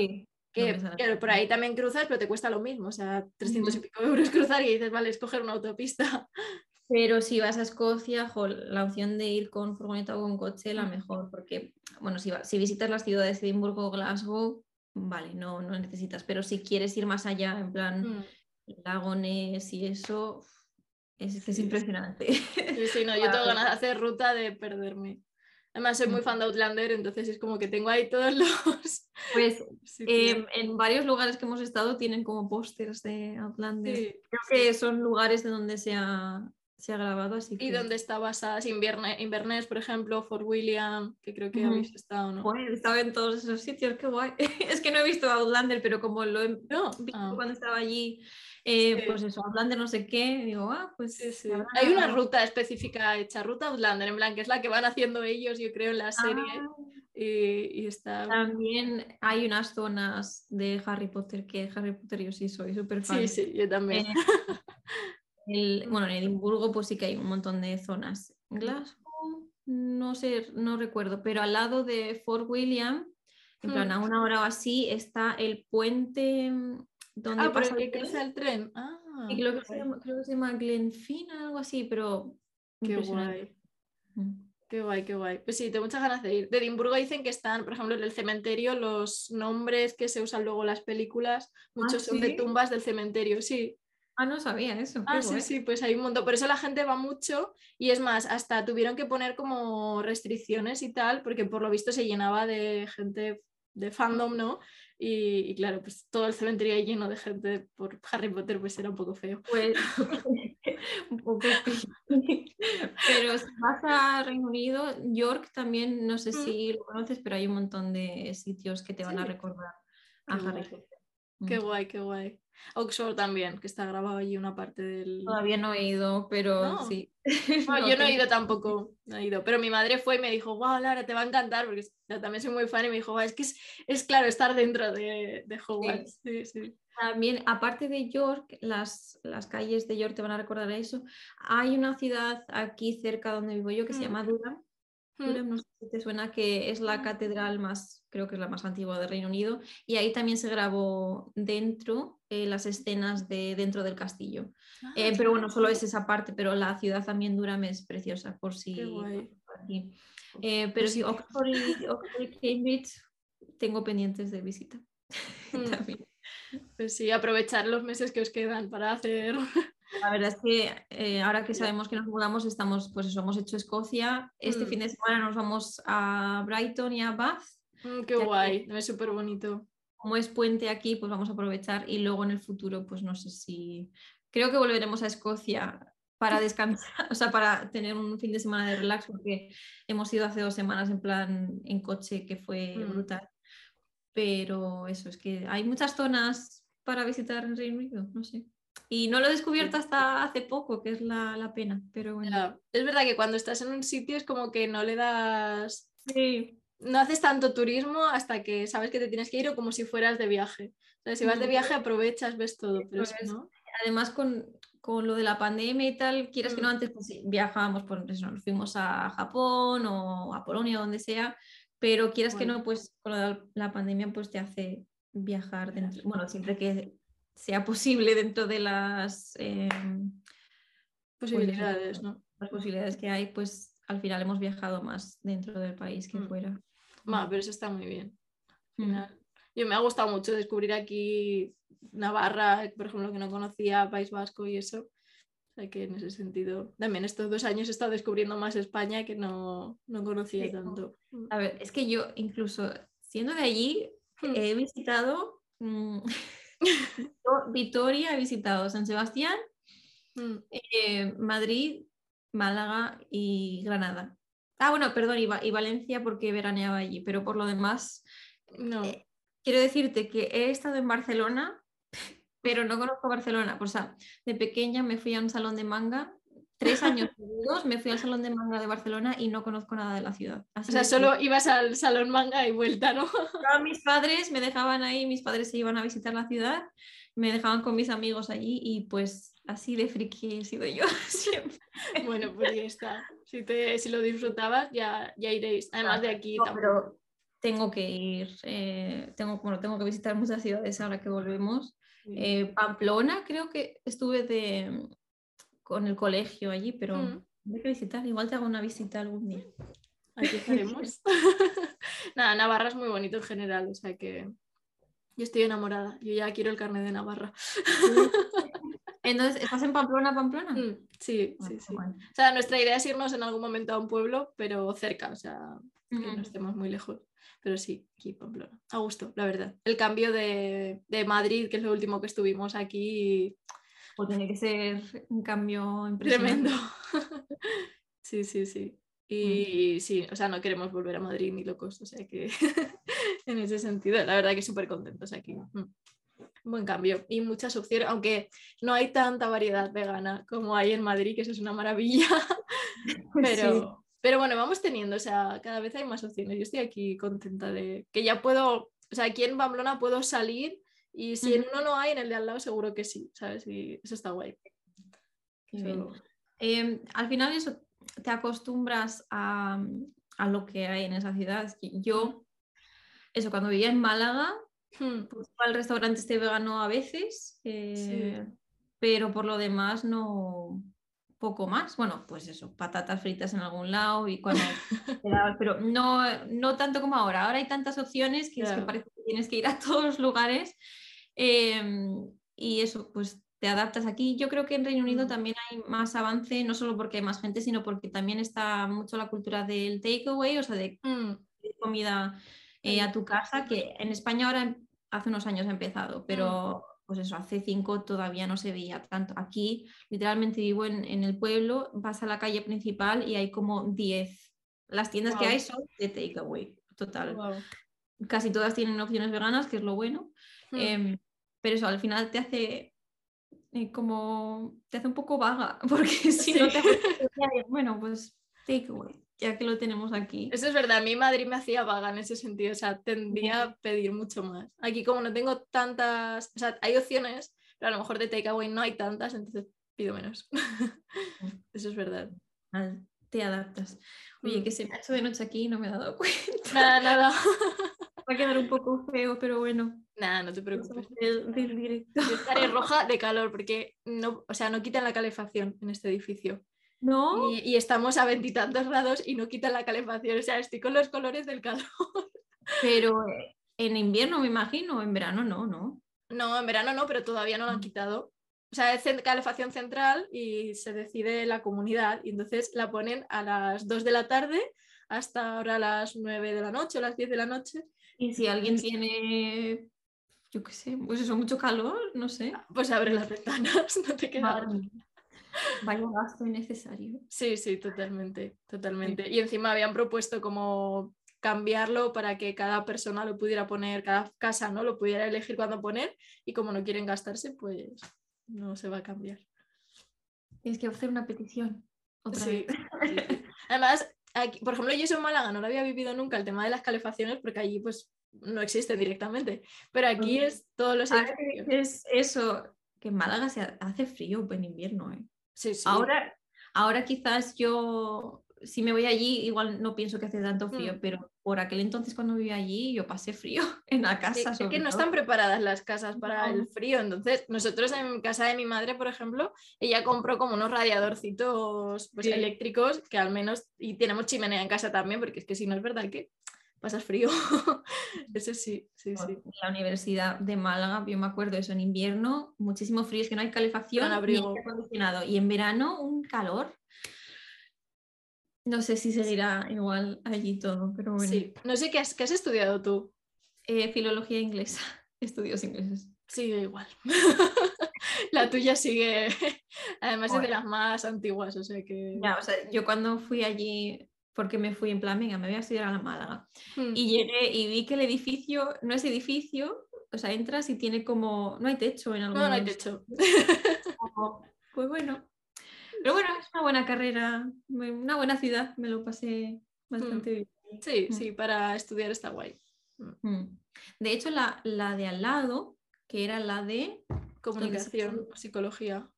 Que, por ahí también cruzas, pero te cuesta lo mismo, o sea, 300 y pico euros cruzar y dices, vale, escoger una autopista. Pero si vas a Escocia, la opción de ir con furgoneta o con coche, la mejor, porque, bueno, si, si visitas las ciudades de Edimburgo o Glasgow, vale, no, no necesitas, pero si quieres ir más allá, en plan mm. lagones y eso, es, es impresionante. Sí, sí, no, yo tengo ganas de hacer ruta de perderme. Además, soy muy fan de Outlander, entonces es como que tengo ahí todos los. Pues em, en varios lugares que hemos estado tienen como pósters de Outlander. Creo que son lugares de donde se ha, se ha grabado así. Y donde está basada, Inverness, por ejemplo, Fort William, que creo que habéis estado, ¿no? Bueno, estaba en todos esos sitios, qué guay. es que no he visto Outlander, pero como lo he visto ah. cuando estaba allí eh, pues eso, Outlander no sé qué, digo, ah, pues... Hay una ruta específica hecha, ruta Outlander, en plan, que es la que van haciendo ellos, yo creo, en la serie. Ah. y, está... También hay unas zonas de Harry Potter que Harry Potter yo sí soy súper fan. Sí, sí, yo también. Eh, bueno, en Edimburgo pues sí que hay un montón de zonas. Glasgow, no sé, no recuerdo, pero al lado de Fort William, en plan a una hora o así, está el puente donde ah, pasa el, tren. el tren. Ah, creo, que se llama, creo que se llama Glenfina, algo así, pero. Qué guay. Mm. Qué guay, qué guay. Pues sí, tengo muchas ganas de ir. De Edimburgo dicen que están, por ejemplo, en el cementerio, los nombres que se usan luego en las películas, muchos ¿Ah, son de tumbas del cementerio, sí. Ah, no sabía eso. Ah, sí, sí, pues hay un montón. Por eso la gente va mucho y es más, hasta tuvieron que poner como restricciones y tal, porque por lo visto se llenaba de gente de fandom, ¿no? Y, claro, pues todo el cementerio lleno de gente por Harry Potter, pues era un poco feo. Pues un poco Pero si vas a Reino Unido, York también, no sé mm. si lo conoces, pero hay un montón de sitios que te van a recordar a Harry Potter. Qué guay, qué guay. Oxford también, que está grabado allí una parte del. Todavía no he ido, pero sí. yo no he ido tampoco, no he ido. Pero mi madre fue y me dijo, wow, Lara, te va a encantar, porque yo también soy muy fan y me dijo, es que es, claro estar dentro de, de Hogwarts. También, aparte de York, las, las, calles de York te van a recordar a eso. Hay una ciudad aquí cerca donde vivo yo que se mm. llama Durham. No sé si te suena, que es la catedral más, creo que es la más antigua del Reino Unido, y ahí también se grabó dentro eh, las escenas de dentro del castillo. Ah, eh, pero bueno, solo es esa parte, pero la ciudad también Durham es preciosa, por si... Eh, pero sí, Oxford y, Cambridge tengo pendientes de visita. Mm. Pues sí, aprovechar los meses que os quedan para hacer la verdad es que eh, ahora que sabemos que nos mudamos, estamos, pues eso, hemos hecho Escocia. Este mm. fin de semana nos vamos a Brighton y a Bath. Mm, qué guay, es súper bonito. Como es puente aquí, pues vamos a aprovechar y luego en el futuro, pues no sé si. Creo que volveremos a Escocia para descansar, o sea, para tener un fin de semana de relax, porque hemos ido hace dos semanas en plan en coche que fue mm. brutal. Pero eso, es que hay muchas zonas para visitar en Reino Unido, no sé. Y no lo he descubierto hasta hace poco, que es la, pena, pero bueno. Es verdad que cuando estás en un sitio es como que no le das... No haces tanto turismo hasta que sabes que te tienes que ir o como si fueras de viaje. si vas de viaje aprovechas, ves todo, pero pues, no... Además con, lo de la pandemia y tal, quieres que no, mm. antes pues, viajábamos, por eso nos fuimos a Japón o a Polonia, donde sea, pero quieras que no, pues con la, pandemia pues te hace viajar. dentro, bueno, siempre que sea posible dentro de las em, posibilidades, Las posibilidades que hay, pues al final hemos viajado más dentro del país que mm. fuera. pero eso está muy bien. Mm. Yo me ha gustado mucho descubrir aquí Navarra, por ejemplo, que no conocía, País Vasco y eso. O sea que en ese sentido, también estos dos años he estado descubriendo más España que no, conocía tanto. A ver, es que yo incluso siendo de allí hmm. he visitado mm, Vitoria he visitado San Sebastián, mm. eh, Madrid, Málaga y Granada. Ah, bueno, perdón, y, Valencia porque veraneaba allí, pero por lo demás, no. Eh, quiero decirte que he estado en Barcelona, pero no conozco Barcelona. O sea, de pequeña me fui a un salón de manga tres años seguidos me fui al Salón de Manga de Barcelona y no conozco nada de la ciudad. o sea, solo ibas al Salón Manga y vuelta, ¿no? mis padres me dejaban ahí, mis padres se iban a visitar la ciudad, me dejaban con mis amigos allí y pues así de friki he sido yo siempre. Bueno, pues ya está. Si, te, si lo disfrutabas, ya, ya iréis. Además de aquí Pero tengo que ir, eh, tengo, bueno, tengo que visitar muchas ciudades ahora que volvemos. Eh, Pamplona, creo que estuve de, con el colegio allí, pero mm. hay que visitar. Igual te hago una visita algún día. Aquí estaremos. Nada, Navarra es muy bonito en general, o sea que yo estoy enamorada. Yo ya quiero el carnet de Navarra. Entonces, ¿estás en Pamplona, Pamplona? Mm, sí, sí, sí. O sea, nuestra idea es irnos en algún momento a un pueblo, pero cerca, o sea, que no estemos muy lejos. Pero sí, aquí Pamplona. A gusto, la verdad. El cambio de, de Madrid, que es lo último que estuvimos aquí. Pues tiene que ser un cambio impresionante. Tremendo. sí, sí, sí. Y sí, o sea, no queremos volver a Madrid ni locos, o sea que en ese sentido, la verdad que súper contentos aquí. Mm buen cambio y muchas opciones, aunque no hay tanta variedad vegana como hay en Madrid, que eso es una maravilla, pero, pero bueno, vamos teniendo, o sea, cada vez hay más opciones. Yo estoy aquí contenta de que ya puedo, o sea, aquí en Pamplona puedo salir y si en uno no hay, en el de al lado seguro que sí, ¿sabes? Y eso está guay. Em, al final eso te acostumbras a, a, lo que hay en esa ciudad. Yo, eso, cuando vivía en Málaga, Hmm. Pues al restaurante este vegano a veces, eh, pero por lo demás no poco más. Bueno, pues eso, patatas fritas en algún lado y cuando pero no, no tanto como ahora. Ahora hay tantas opciones que, es que parece que tienes que ir a todos los lugares em, y eso, pues te adaptas aquí. Yo creo que en Reino Unido hmm. también hay más avance, no solo porque hay más gente, sino porque también está mucho la cultura del takeaway, o sea, de hmm. comida eh, a tu casa, que en España ahora hace unos años ha empezado, mm. pero pues eso, hace cinco todavía no se veía tanto. Aquí literalmente vivo en, el pueblo, vas a la calle principal y hay como 10. Las tiendas que hay son de takeaway, total. Casi todas tienen opciones veganas, que es lo bueno. Hmm. Em, pero eso al final te hace eh, como te hace un poco vaga, porque si no te bueno, pues takeaway ya que lo tenemos aquí. Eso es verdad, a mí Madrid me hacía vaga en ese sentido, o sea, tendría a pedir mucho más. Aquí como no tengo tantas, o sea, hay opciones, pero a lo mejor de takeaway no hay tantas, entonces pido menos. Eso es verdad. Te adaptas. Oye, mm. que se me ha hecho de noche aquí y no me he dado cuenta. Nada, nada. Va a quedar un poco feo, pero bueno. Nada, no te preocupes. Yo estaré roja de calor porque no, o sea, no quitan la calefacción en este edificio. ¿No? Y, estamos a veintitantos grados y no quita la calefacción. O sea, estoy con los colores del calor. Pero eh, en invierno me imagino, en verano no, ¿no? No, en verano no, pero todavía no lo han mm. quitado. O sea, es calefacción central y se decide la comunidad y entonces la ponen a las 2 de la tarde hasta ahora las 9 de la noche o las 10 de la noche. Y si alguien tiene, yo qué sé, pues eso, mucho calor, no sé. Pues abre las ventanas, no te queda. Vaya gasto innecesario. Sí, sí, totalmente, totalmente. Y encima habían propuesto como cambiarlo para que cada persona lo pudiera poner, cada casa no lo pudiera elegir cuándo poner y como no quieren gastarse, pues no se va a cambiar. Tienes que hacer una petición. Otra vez. Además, aquí, por ejemplo, yo soy en Málaga, no lo había vivido nunca el tema de las calefacciones porque allí pues no existe directamente, pero aquí es todos los Es eso, que en Málaga se hace frío en invierno, ¿eh? Ahora, ahora quizás yo, si me voy allí, igual no pienso que hace tanto frío, mm. pero por aquel entonces cuando vivía allí yo pasé frío en la casa. es que no están preparadas las casas para el frío, entonces nosotros en casa de mi madre, por ejemplo, ella compró como unos radiadorcitos pues, eléctricos que al menos, y tenemos chimenea en casa también, porque es que si no es verdad que pasas frío. eso sí, sí, sí. la Universidad de Málaga, yo me acuerdo eso, en invierno muchísimo frío, es que no hay calefacción ni acondicionado. Y en verano un calor. No sé si seguirá igual allí todo, pero bueno. Sí, no sé qué has, has estudiado tú. Eh, filología inglesa, estudios ingleses. Sigue igual. la tuya sigue, además es de las más antiguas, o sea que... Ya, o sea, yo cuando fui allí porque me fui en plan, venga, me voy a estudiar a la Málaga. Hmm. Y llegué y vi que el edificio no es edificio, o sea, entras y tiene como, no hay techo en algún No, no hay techo. pues bueno. Pero bueno, es una buena carrera, una buena ciudad, me lo pasé bastante Mm. bien. Sí, Mm. sí, para estudiar está guay. De hecho, la, la de al lado, que era la de... Comunicación, psicología.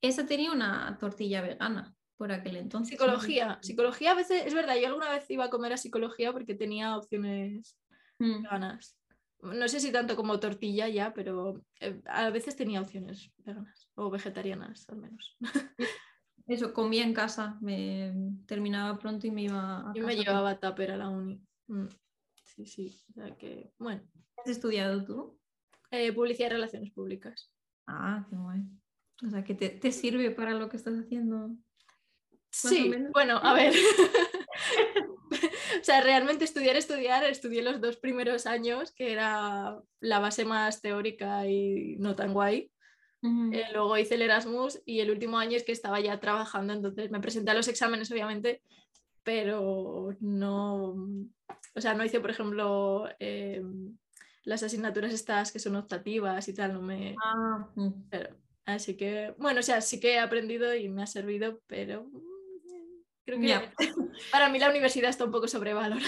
Esa tenía una tortilla vegana por aquel entonces. Psicología. Psicología a veces, es verdad, yo alguna vez iba a comer a psicología porque tenía opciones Mm. veganas. No sé si tanto como tortilla ya, pero eh, a veces tenía opciones veganas o vegetarianas al menos. Eso, comía en casa, me terminaba pronto y me iba a Yo me casa. llevaba tupper a la uni. Mm, Sí, sí. O sea que, bueno. ¿Qué has estudiado tú? Eh, publicidad y relaciones públicas. Ah, qué guay. O sea, que te, te sirve para lo que estás haciendo. Sí, bueno, a ver. o sea, realmente estudiar, estudiar, estudié los dos primeros años, que era la base más teórica y no tan guay. Eh, luego hice el Erasmus y el último año es que estaba ya trabajando, entonces me presenté a los exámenes, obviamente, pero no, o sea, no hice, por ejemplo, eh, las asignaturas estas que son optativas y tal, no me... Ah, mm. Pero, así que, bueno, o sea, sí que he aprendido y me ha servido, pero creo que para mí la universidad está un poco sobrevalorada.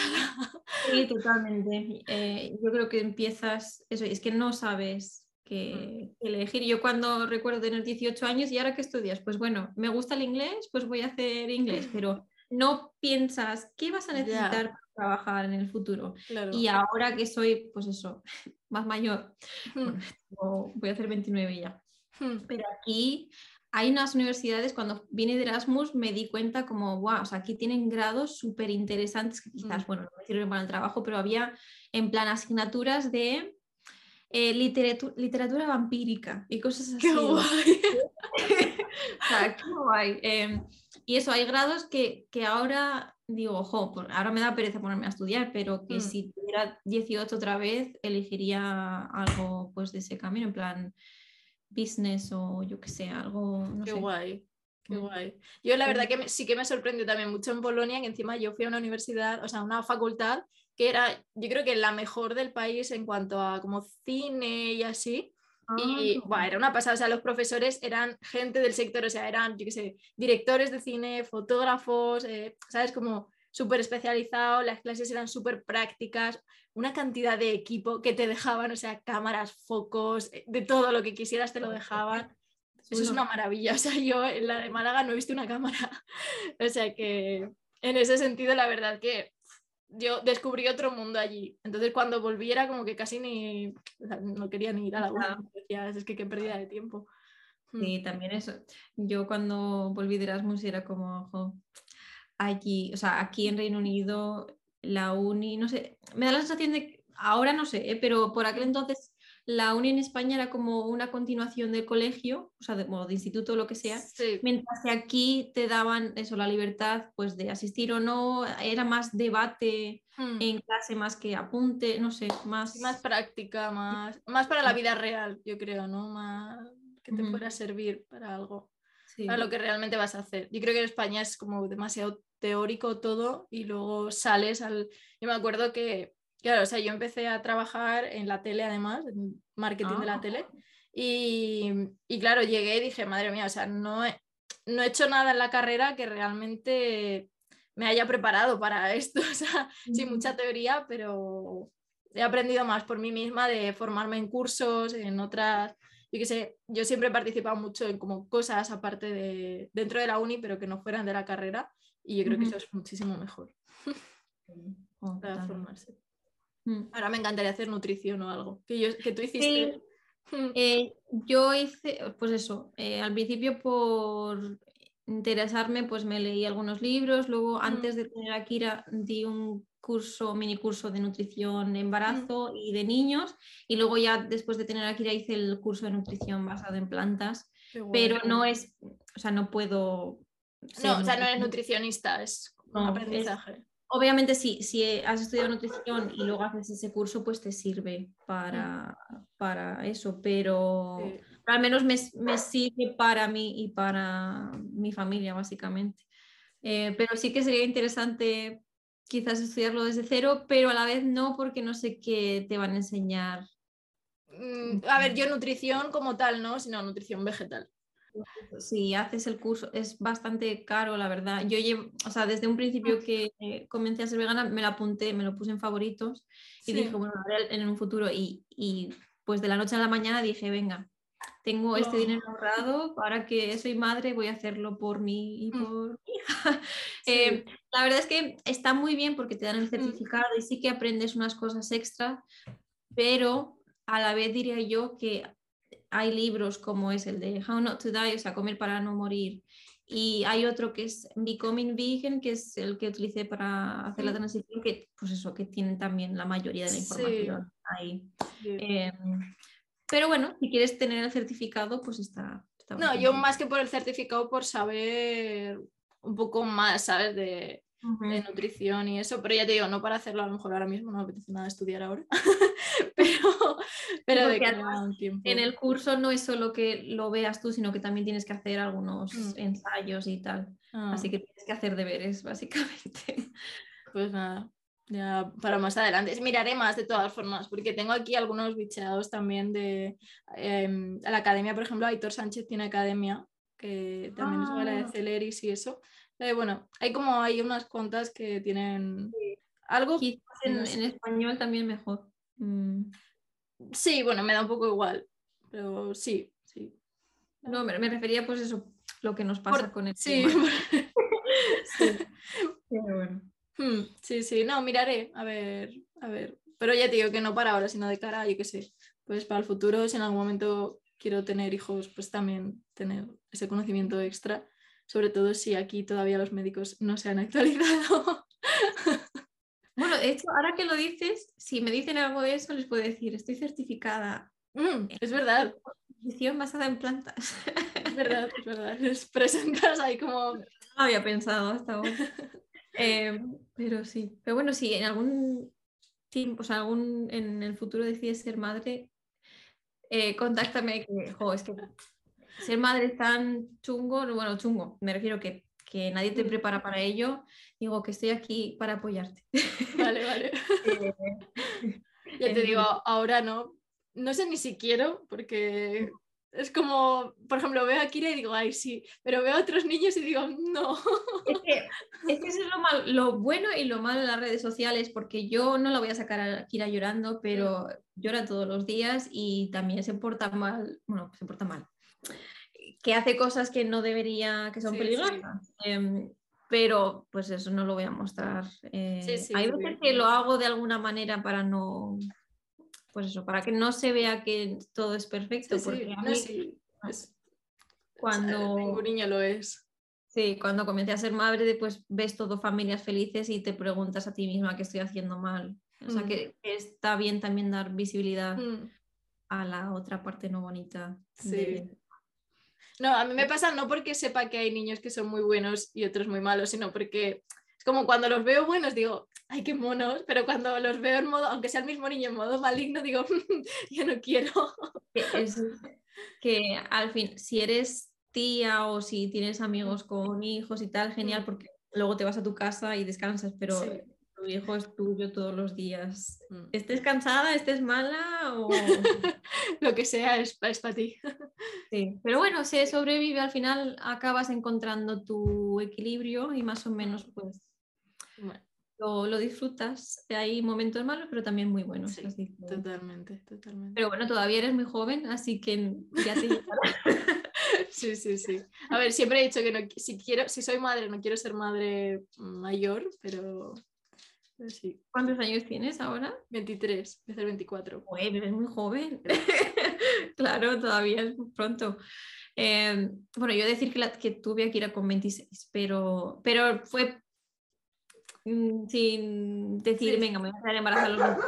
Sí, totalmente. Eh, yo creo que empiezas, eso, es que no sabes qué qué elegir. Yo cuando recuerdo tener 18 años, ¿y ahora qué estudias? Pues bueno, me gusta el inglés, pues voy a hacer inglés, pero no piensas qué vas a necesitar para trabajar en el futuro. Claro. Y ahora que soy, pues eso, más mayor, Mm, bueno, voy a hacer 29 ya. mm, Pero aquí hay unas universidades, cuando vine de Erasmus me di cuenta como, wow, o sea, aquí tienen grados súper interesantes que quizás, Mm. bueno, no me sirven para el trabajo, pero había en plan asignaturas de eh, literatu- literatura vampírica y cosas así. ¡Qué guay! o sea, qué guay. Em, y eso, hay grados que, que ahora digo, ojo, ahora me da pereza ponerme a estudiar, pero que Mm. si tuviera 18 otra vez, elegiría algo pues de ese camino, en plan business o yo qué sé, algo, no Qué sé. guay, qué Mm. guay. Yo la verdad que me- sí que me sorprendió también mucho en Polonia, que encima yo fui a una universidad, o sea, una facultad que era, yo creo que la mejor del país en cuanto a como cine y así. Y Ah, buah, era una pasada, o sea, los profesores eran gente del sector, o sea, eran, yo qué sé, directores de cine, fotógrafos, eh, ¿sabes? Como súper especializados, las clases eran súper prácticas, una cantidad de equipo que te dejaban, o sea, cámaras, focos, eh, de todo lo que quisieras te lo dejaban. Eso es una maravilla, o sea, yo en la de Málaga no he visto una cámara, o sea que en ese sentido la verdad que yo descubrí otro mundo allí. Entonces cuando volví era como que casi ni, o sea, no quería ni ir a la. Decía, es que qué pérdida de tiempo. Sí, también eso. Yo cuando volví de Erasmus era como, ojo, allí, o sea, aquí en Reino Unido, la uni, no sé, me da la sensación de, que- ahora no sé, ¿eh? pero por aquel entonces la uni en España era como una continuación del colegio, o sea, de, de instituto o lo que sea, Sí, mientras que aquí te daban eso, la libertad pues de asistir o no, era más debate mm. en clase más que apunte, no sé, más... Sí, más práctica, más, más para la vida real, yo creo, ¿no? Más que te Ujú. pueda servir para algo. Sí. para lo que realmente vas a hacer. Yo creo que en España es como demasiado teórico todo y luego sales al... Yo me acuerdo que, claro, o sea, yo empecé a trabajar en la tele además, en marketing de la Ah. tele, y, y claro, llegué y dije, madre mía, o sea, no he, no he hecho nada en la carrera que realmente me haya preparado para esto, o sea, sí, Ujú. mucha teoría, pero he aprendido más por mí misma de formarme en cursos, en otras, yo qué sé, yo siempre he participado mucho en como cosas aparte de dentro de la uni, pero que no fueran de la carrera, y yo creo que eso es muchísimo mejor Oh, para formarse. Mm. Ahora me encantaría hacer nutrición o algo, que, yo, que tú hiciste. Mm, Eh, yo hice, pues eso, eh, al principio por interesarme, pues me leí algunos libros, luego antes de tener a Kira di un curso, mini curso de nutrición embarazo y de niños, y luego ya después de tener a Kira hice el curso de nutrición basado en plantas, pero no es, o sea, no puedo... No, o sea, no eres nutricionista. es aprendizaje. Obviamente sí, si has estudiado nutrición y luego haces ese curso, pues te sirve para, para eso, pero Sí. Al menos me, me sirve para mí y para mi familia, básicamente. Eh, pero sí que sería interesante quizás estudiarlo desde cero, pero a la vez no, porque no sé qué te van a enseñar. Mm, A ver, yo nutrición como tal, ¿no? Sino nutrición vegetal. Si haces el curso, es bastante caro, la verdad. Yo llevo, o sea, desde un principio que eh, comencé a ser vegana, me lo apunté, me lo puse en favoritos y dije, bueno, en un futuro. Y, y, pues de la noche a la mañana dije, venga, tengo este dinero ahorrado, para que soy madre voy a hacerlo por mí y mm. por mi hija. Eh, la verdad es que está muy bien porque te dan el mm. certificado y sí que aprendes unas cosas extra, pero a la vez diría yo que hay libros como es el de How Not to Die, o sea, comer para no morir. Y hay otro que es Becoming Vegan, que es el que utilicé para hacer la transición, que pues eso, que tienen también la mayoría de la información ahí. Em, pero bueno, si quieres tener el certificado, pues está... no, yo más que por el certificado, por saber un poco más, ¿sabes? De, de nutrición y eso, pero ya te digo, no para hacerlo a lo mejor ahora mismo, no me apetece nada estudiar ahora, pero, pero de que un tiempo. En el curso no es solo que lo veas tú, sino que también tienes que hacer algunos mm. ensayos y tal, así ah. que tienes que hacer deberes, básicamente. Pues nada, ya para más adelante. Miraré más de todas formas, porque tengo aquí algunos bicheados también de em, la academia, por ejemplo, Aitor Sánchez tiene academia, que también de ah. Celeris y eso. Eh, bueno, hay como hay unas cuantas que tienen algo. Quizás en, español también mejor. Mm. Sí, bueno, me da un poco igual, pero sí, sí. No, me, refería pues eso, lo que nos pasa con el sí. sí. bueno. Hmm, sí, sí, no, miraré, a ver, a ver. Pero ya te digo que no para ahora, sino de cara, yo qué sé, pues para el futuro, si en algún momento quiero tener hijos, pues también tener ese conocimiento extra sobre todo si aquí todavía los médicos no se han actualizado. Bueno, de hecho, ahora que lo dices, si me dicen algo de eso, les puedo decir, estoy certificada. Mm, es verdad. Nutrición basada en plantas. Es verdad, es verdad. Les presentas ahí como... No había pensado hasta ahora. Em, pero sí, pero bueno, si en algún tiempo, o sea, algún, en el futuro decides ser madre, eh, contáctame, que, es que ser madre es tan chungo, bueno, chungo, me refiero que, que nadie te prepara para ello, digo que estoy aquí para apoyarte. Vale, vale. Eh, ya te digo, ahora no, no sé ni si quiero, porque es como, por ejemplo, veo a Kira y digo, ay, sí, pero veo a otros niños y digo, no. Es que, es, que eso es lo, mal, lo bueno y lo malo de las redes sociales, porque yo no la voy a sacar a Kira llorando, pero llora todos los días y también se porta mal, bueno, se porta mal que hace cosas que no debería, que son peligrosas. Em, pero pues eso no lo voy a mostrar. Eh, hay veces que lo hago de alguna manera para no, pues eso, para que no se vea que todo es perfecto. porque a mí, cuando... Ningún niño lo es. Sí, cuando comencé a ser madre, pues ves todo familias felices y te preguntas a ti misma qué estoy haciendo mal. O sea, mm. que, está bien también dar visibilidad mm. a la otra parte no bonita. Sí. No, a mí me pasa no porque sepa que hay niños que son muy buenos y otros muy malos, sino porque es como cuando los veo buenos digo, ay, qué monos, pero cuando los veo en modo, aunque sea el mismo niño en modo maligno, digo, yo no quiero. Es que al fin, si eres tía o si tienes amigos con hijos y tal, genial, mm. porque luego te vas a tu casa y descansas, pero tu hijo es tuyo todos los días. Mm. Estés cansada, estés mala o... Lo que sea es, es para ti. Sí, pero bueno, se sobrevive, al final acabas encontrando tu equilibrio y más o menos pues lo, lo, disfrutas. Hay momentos malos, pero también muy buenos. Totalmente, totalmente. Pero bueno, todavía eres muy joven, así que ya te Sí, sí, sí. A ver, siempre he dicho que no, si quiero, si soy madre, no quiero ser madre mayor, pero ¿Cuántos años tienes ahora? 23, voy a 24. Uy, eres muy joven. claro, todavía es pronto. Em, bueno, yo decir que, la, que tuve que ir con 26, pero, pero fue sin decir, venga, me voy a quedar embarazada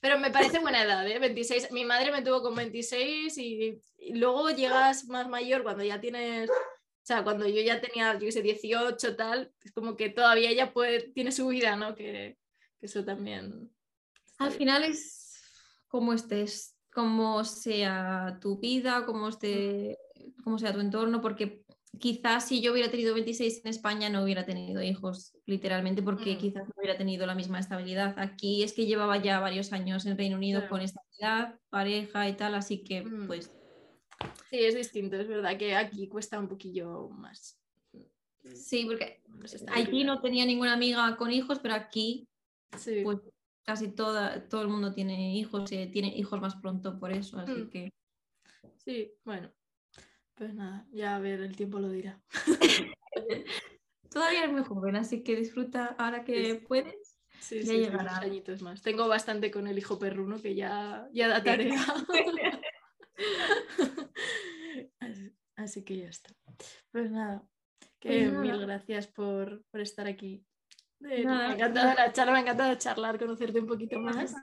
Pero me parece buena edad, ¿eh? 26. Mi madre me tuvo con 26 y, y luego llegas más mayor cuando ya tienes o sea, cuando yo ya tenía, yo qué sé, 18, tal, es como que todavía ella puede, tiene su vida, ¿no? Que, eso también. Al final es como estés, como sea tu vida, como, esté, como sea tu entorno, porque quizás si yo hubiera tenido 26 en España no hubiera tenido hijos, literalmente, porque mm. quizás no hubiera tenido la misma estabilidad. Aquí es que llevaba ya varios años en Reino Unido con estabilidad, pareja y tal, así que mm. pues Sí, es distinto, es verdad que aquí cuesta un poquillo más. Sí, porque allí no tenía ninguna amiga con hijos, pero aquí Sí. pues casi toda, todo el mundo tiene hijos y tiene hijos más pronto por eso, así Mm. que Sí, bueno. Pues nada, ya a ver, el tiempo lo dirá. todavía es muy joven, así que disfruta ahora que Sí. puedes. Sí, Ya sí, llegará. añitos más. Tengo bastante con el hijo perruno que ya, ya da tarea. así, así que ya está. Pues nada, que Pues nada. mil gracias por, por estar aquí. Eh, Nada. me ha encantado la charla, me ha encantado charlar, conocerte un poquito más.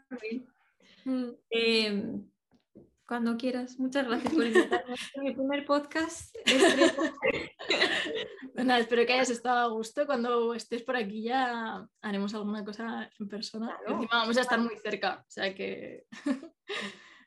Eh, cuando quieras, muchas gracias por invitarme a mi primer podcast. Espero- nada, espero que hayas estado a gusto. Cuando estés por aquí ya haremos alguna cosa en persona. Claro. Encima vamos a estar muy cerca, o sea que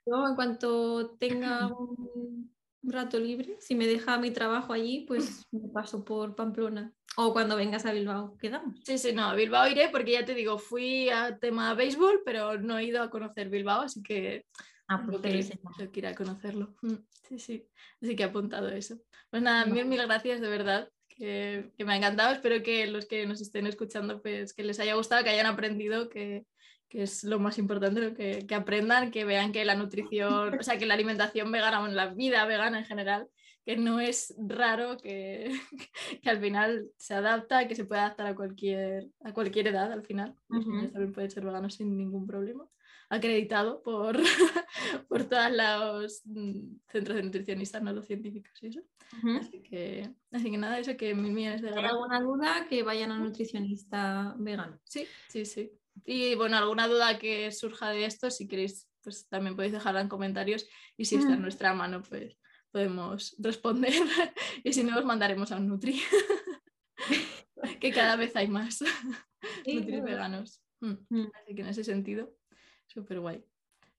Yo, en cuanto tenga un rato libre, si me deja mi trabajo allí, pues me paso por Pamplona. O cuando vengas a Bilbao, quedamos. Sí, sí, no, a Bilbao iré porque ya te digo, fui a tema béisbol, pero no he ido a conocer Bilbao, así que Ah, enseño. tengo que ir a conocerlo. Mm, Sí, sí, así que he apuntado eso. Pues nada, mil, mil gracias de verdad, que, que me ha encantado. Espero que los que nos estén escuchando, pues que les haya gustado, que hayan aprendido, que, que es lo más importante, lo que, que aprendan, que vean que la nutrición, o sea, que la alimentación vegana o la vida vegana en general, que no es raro, que, que al final se adapta, que se puede adaptar a cualquier, a cualquier edad al final. Ujú. niños también pueden ser veganos sin ningún problema. Acreditado por, por todos los mm, centros de nutricionistas, no los científicos y eso. Así que, así que nada, eso que mil millones de Si hay alguna duda, que vayan a nutricionista vegano. Sí, sí, sí. Y bueno, alguna duda que surja de esto, si queréis, pues también podéis dejarla en comentarios y si está en nuestra mano, pues podemos responder y si no, os mandaremos a un Nutri. que cada vez hay más Sí, claro. veganos. Mm, Mm. Así que en ese sentido, súper guay.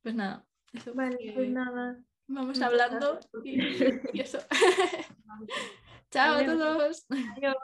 Pues nada, eso. Vale, que pues nada. Vamos muchas hablando y, y eso. Chao a todos. Adiós.